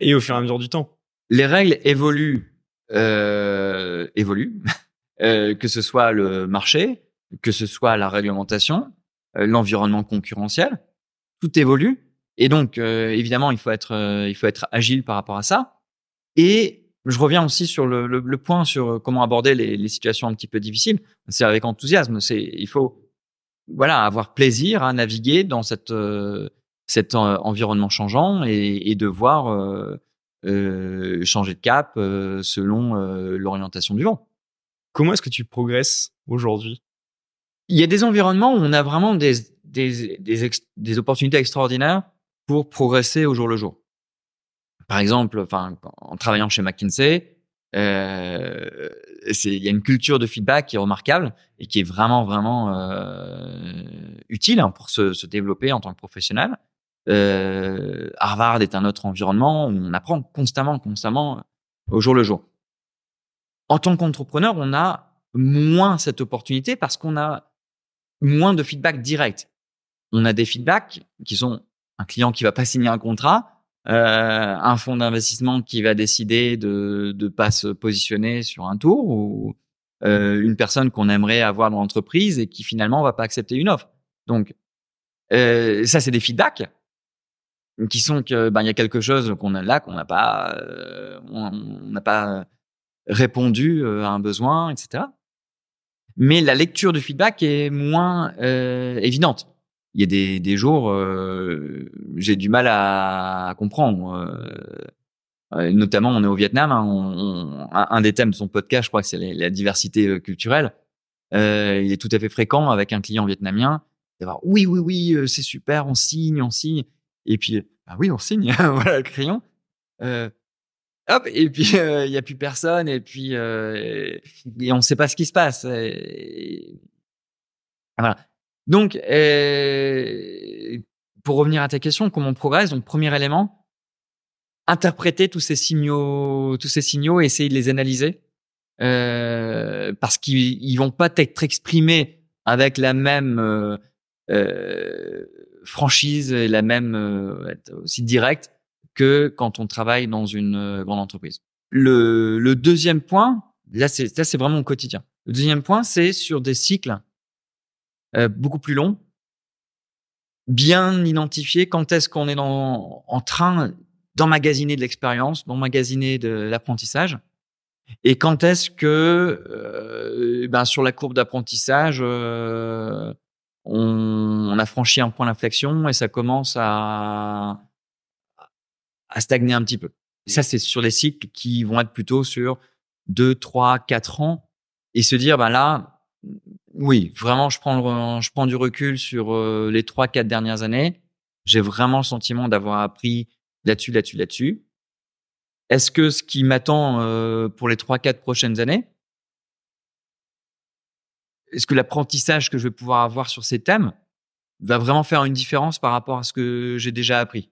et au fur et à mesure du temps. Les règles évoluent euh, évolue, euh, que ce soit le marché, que ce soit la réglementation, euh, l'environnement concurrentiel, tout évolue. Et donc, euh, évidemment, il faut être, euh, il faut être agile par rapport à ça. Et je reviens aussi sur le, le, le point sur comment aborder les, les, situations un petit peu difficiles. C'est avec enthousiasme. C'est, il faut, voilà, avoir plaisir à naviguer dans cette, cet environnement changeant et, et de voir euh, changer de cap euh, selon euh, l'orientation du vent. Comment est-ce que tu progresses aujourd'hui? Il y a des environnements où on a vraiment des, des, des, des, opportunités extraordinaires pour progresser au jour le jour. Par exemple, enfin, en travaillant chez McKinsey, euh, il y a une culture de feedback qui est remarquable et qui est vraiment vraiment euh, utile hein, pour se, se, développer en tant que professionnel. Euh, Harvard est un autre environnement où on apprend constamment, constamment, au jour le jour. En tant qu'entrepreneur, on a moins cette opportunité parce qu'on a moins de feedback direct. On a des feedbacks qui sont un client qui va pas signer un contrat, euh, un fonds d'investissement qui va décider de ne pas se positionner sur un tour ou euh, une personne qu'on aimerait avoir dans l'entreprise et qui finalement va pas accepter une offre. Donc euh, ça, c'est des feedbacks qui sont que ben il y a quelque chose qu'on a là qu'on n'a pas euh, on n'a pas répondu euh, à un besoin etc mais la lecture du feedback est moins euh, évidente il y a des, des jours euh, j'ai du mal à, à comprendre euh, notamment on est au Vietnam hein, on, un des thèmes de son podcast je crois que c'est la diversité culturelle il est tout à fait fréquent avec un client vietnamien d'avoir oui oui oui c'est super on signe on signe et puis, ah oui, on signe, voilà le crayon. Euh, hop, et puis il y a plus personne, et puis euh, et on ne sait pas ce qui se passe. Et, voilà. Donc, euh, pour revenir à ta question, comment on progresse Donc, premier élément, interpréter tous ces signaux, tous ces signaux, et essayer de les analyser, euh, parce qu'ils vont pas être exprimés avec la même euh, franchise est la même, euh, aussi directe que quand on travaille dans une euh, grande entreprise. Le, le deuxième point, là c'est vraiment au quotidien. Le deuxième point, c'est sur des cycles euh, beaucoup plus longs, bien identifier quand est-ce qu'on est dans, en train d'emmagasiner de l'expérience, d'emmagasiner de l'apprentissage, et quand est-ce que euh, ben sur la courbe d'apprentissage, euh, on, on a franchi un point d'inflexion et ça commence à, à stagner un petit peu. Et ça, c'est sur les cycles qui vont être plutôt sur 2, 3, 4 ans et se dire, ben là, oui, vraiment, je prends, je prends du recul sur euh, les 3, 4 dernières années. J'ai vraiment le sentiment d'avoir appris là-dessus, là-dessus, là-dessus. Est-ce que ce qui m'attend euh, pour les 3, 4 prochaines années, est-ce que l'apprentissage que je vais pouvoir avoir sur ces thèmes va vraiment faire une différence par rapport à ce que j'ai déjà appris?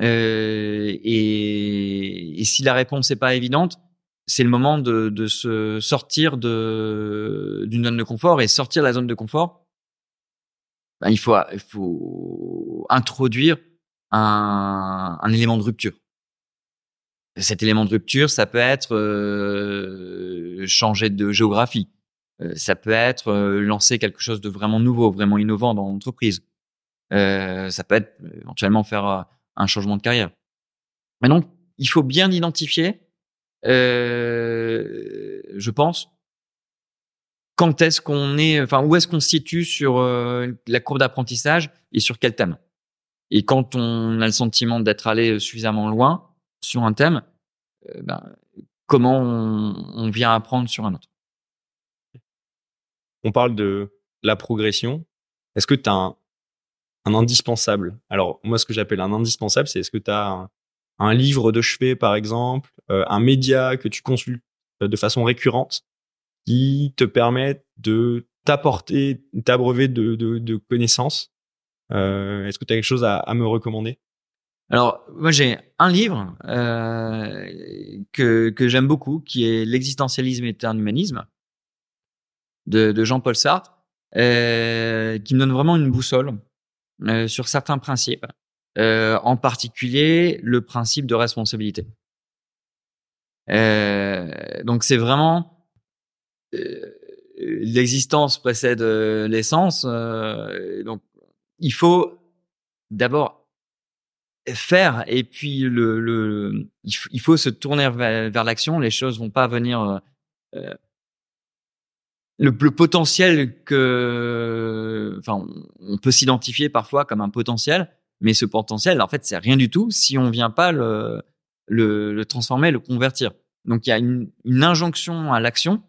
Euh, et, si la réponse n'est pas évidente, c'est le moment de, de se sortir de d'une zone de confort et sortir de la zone de confort. Ben, il faut il faut introduire un, un élément de rupture. Cet élément de rupture, ça peut être euh, changer de géographie, euh, ça peut être euh, lancer quelque chose de vraiment nouveau, vraiment innovant dans l'entreprise. Euh, ça peut être éventuellement faire un changement de carrière. Mais donc, il faut bien identifier euh, je pense. Quand est-ce qu'on est, enfin, où est-ce qu'on se situe sur euh, la courbe d'apprentissage et sur quel thème? Et quand on a le sentiment d'être allé suffisamment loin sur un thème, euh, ben, comment on, vient apprendre sur un autre? On parle de la progression. Est-ce que tu as un, indispensable? Alors, moi, ce que j'appelle un indispensable, c'est est-ce que tu as un livre de chevet, par exemple, euh, un média que tu consultes euh, de façon récurrente qui te permet de t'apporter, t'abreuver de, connaissances. Euh, Est-ce que tu as quelque chose à, me recommander? Alors, moi j'ai un livre que, j'aime beaucoup, qui est L'existentialisme et un humanisme de, Jean-Paul Sartre, qui me donne vraiment une boussole sur certains principes. Euh, en particulier le principe de responsabilité. Euh, donc c'est vraiment euh, l'existence précède l'essence. donc il faut d'abord faire et puis le, le il, faut se tourner vers, l'action. Les choses vont pas venir. Euh, le, le, potentiel que, enfin, on peut s'identifier parfois comme un potentiel, mais ce potentiel, en fait, c'est rien du tout si on vient pas le, transformer, le convertir. Donc il y a une, une injonction à l'action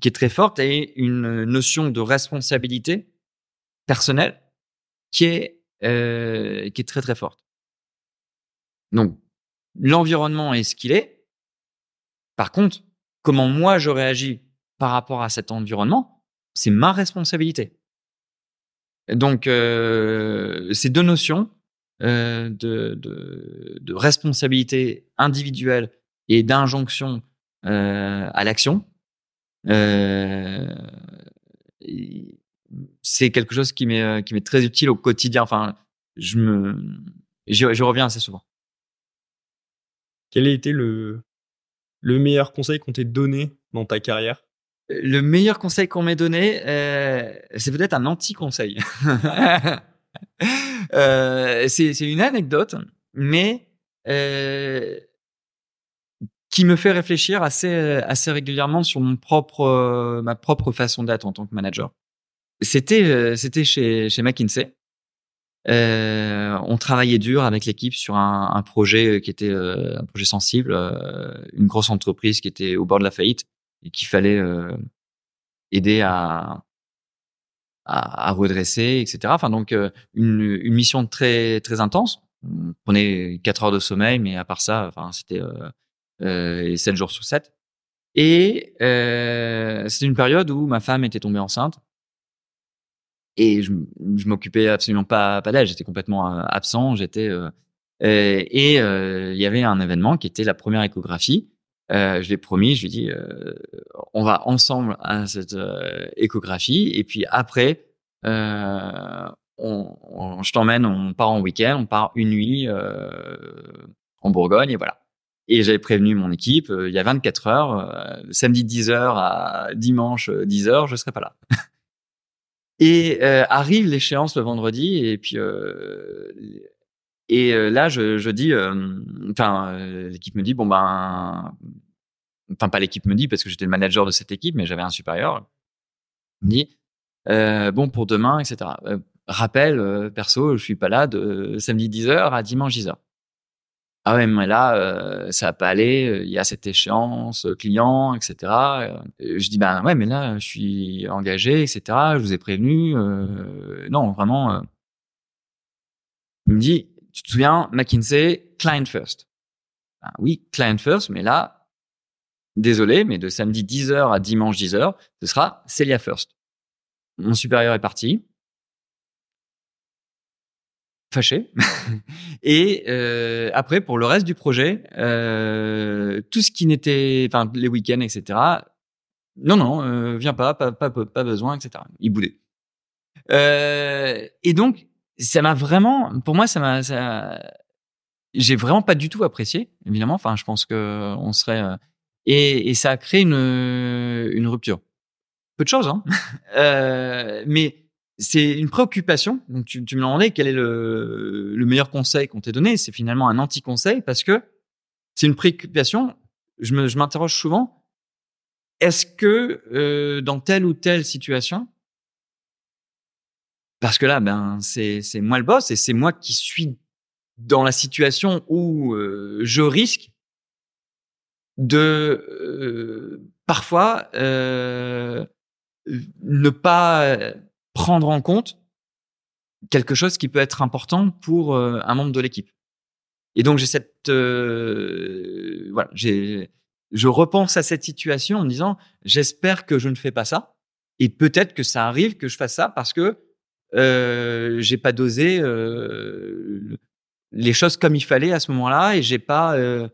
qui est très forte et une notion de responsabilité personnelle qui est euh, qui est très très forte. Donc l'environnement est ce qu'il est. Par contre, comment moi je réagis par rapport à cet environnement, c'est ma responsabilité. Donc, euh, ces deux notions euh, de, responsabilité individuelle et d'injonction euh, à l'action, c'est quelque chose qui m'est très utile au quotidien. Enfin, je reviens assez souvent. Quel a été le meilleur conseil qu'on t'ait donné dans ta carrière? Le meilleur conseil qu'on m'ait donné, euh, c'est peut-être un anti-conseil. euh, c'est une anecdote, mais euh, qui me fait réfléchir assez, assez régulièrement sur mon propre, ma propre façon d'être en tant que manager. C'était, euh, c'était chez, chez McKinsey. Euh, on travaillait dur avec l'équipe sur un, projet qui était un projet sensible, une grosse entreprise qui était au bord de la faillite et qu'il fallait aider à, redresser, etc. Enfin donc une, mission très intense. On prenait quatre heures de sommeil, mais à part ça, enfin c'était euh, euh, 7 jours sur 7. Et c'était une période où ma femme était tombée enceinte. Et je, je m'occupais absolument pas, pas d'elle. J'étais complètement absent. J'étais et il y avait un événement qui était la première échographie. Euh, je l'ai promis, je lui ai dit, euh, on va ensemble à cette euh, échographie, et puis après, euh, on, on, je t'emmène, on part en week-end, on part une nuit euh, en Bourgogne, et voilà. Et j'avais prévenu mon équipe, il y a 24 heures, samedi 10h à dimanche 10h, je serai pas là. et arrive l'échéance le vendredi, et puis et euh, là, je, je dis, euh, enfin, euh, l'équipe me dit, bon ben, enfin pas l'équipe me dit parce que j'étais le manager de cette équipe, mais j'avais un supérieur. Il me dit, bon pour demain, etc. rappel, perso, je suis pas là de samedi 10h à dimanche 10h. Ah ouais, mais là, ça va pas aller. Il y a cette échéance client, etc. je dis ben ouais, mais là, je suis engagé, etc. Je vous ai prévenu. non, vraiment. il me dit, tu te souviens, McKinsey, client first. Ben oui, client first, mais là, désolé, mais de samedi 10h à dimanche 10h, ce sera Celia first. Mon supérieur est parti. fâché. et euh, après, pour le reste du projet, euh, tout ce qui n'était, enfin les week-ends, etc. Non, non, euh, viens pas, pas, pas, pas besoin, etc. Il boudait. Euh, et donc, ça m'a vraiment, pour moi, ça m'a, ça, j'ai vraiment pas du tout apprécié, évidemment. Enfin, je pense que on serait, euh, et, ça a créé une, une rupture. Peu de choses, hein. euh, mais c'est une préoccupation. Donc, tu, tu me demandais quel est le, le meilleur conseil qu'on t'ait donné? C'est finalement un anti-conseil parce que c'est une préoccupation. Je m'interroge souvent. Est-ce que euh, dans telle ou telle situation, parce que là, ben, c'est moi le boss et c'est moi qui suis dans la situation où je risque de parfois ne pas prendre en compte quelque chose qui peut être important pour un membre de l'équipe. Et donc j'ai cette voilà, j'ai je repense à cette situation en me disant j'espère que je ne fais pas ça et peut-être que ça arrive que je fasse ça parce que euh, j'ai pas dosé euh, les choses comme il fallait à ce moment-là et j'ai pas euh,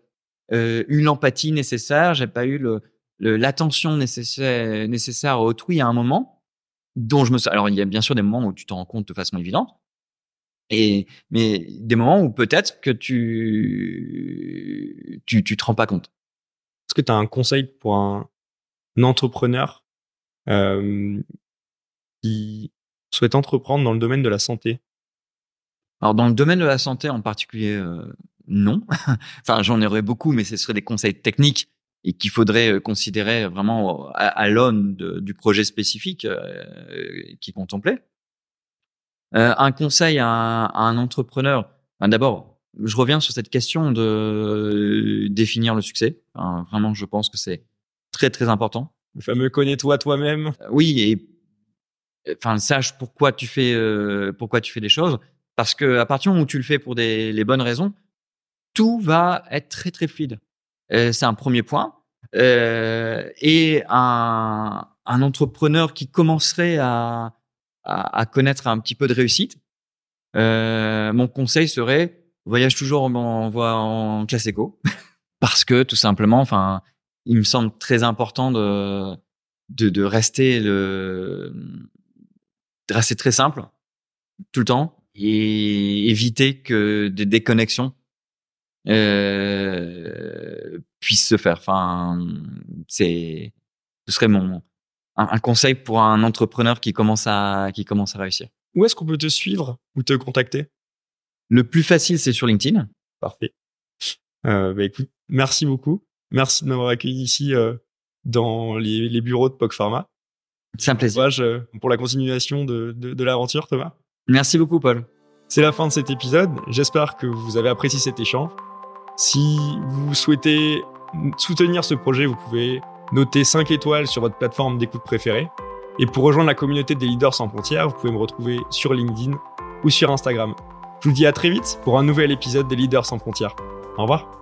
eu l'empathie nécessaire, j'ai pas eu l'attention nécessaire nécessaire à autrui à un moment dont je me alors il y a bien sûr des moments où tu t'en rends compte de façon évidente et mais des moments où peut-être que tu tu tu te rends pas compte. Est-ce que tu as un conseil pour un, entrepreneur qui souhaite entreprendre dans le domaine de la santé alors dans le domaine de la santé en particulier euh, non enfin j'en aurais beaucoup mais ce seraient des conseils techniques et qu'il faudrait euh, considérer vraiment à, à l'aune du projet spécifique euh, qui contemplait. Euh, un conseil à un, à un entrepreneur, ben D'abord, je reviens sur cette question de définir le succès. Vraiment, je pense que c'est très très important. Le fameux connais-toi toi-même. Euh, oui, et enfin sache pourquoi tu fais euh, pourquoi tu fais les choses, parce que à partir du moment où tu le fais pour des les bonnes raisons, tout va être très très fluide. Euh, c'est un premier point. Euh, et un, entrepreneur qui commencerait à, connaître un petit peu de réussite, euh, mon conseil serait voyage toujours en, en, en classe éco, parce que tout simplement, enfin, il me semble très important de, de, rester le, rester très simple tout le temps et éviter que des déconnexions euh, puisse se faire. Enfin, c'est, ce serait mon un, un, conseil pour un entrepreneur qui commence à qui commence à réussir. Où est-ce qu'on peut te suivre ou te contacter? Le plus facile, c'est sur LinkedIn. Parfait. Euh, bah écoute, merci beaucoup. Merci de m'avoir accueilli ici euh, dans les, les, bureaux de POC Pharma. C'est un plaisir. Courage euh, pour la continuation de, de, de l'aventure, Thomas. Merci beaucoup, Paul. C'est la fin de cet épisode. J'espère que vous avez apprécié cet échange. Si vous souhaitez soutenir ce projet, vous pouvez noter 5 étoiles sur votre plateforme d'écoute préférée. Et pour rejoindre la communauté des leaders sans frontières, vous pouvez me retrouver sur LinkedIn ou sur Instagram. Je vous dis à très vite pour un nouvel épisode des leaders sans frontières. Au revoir.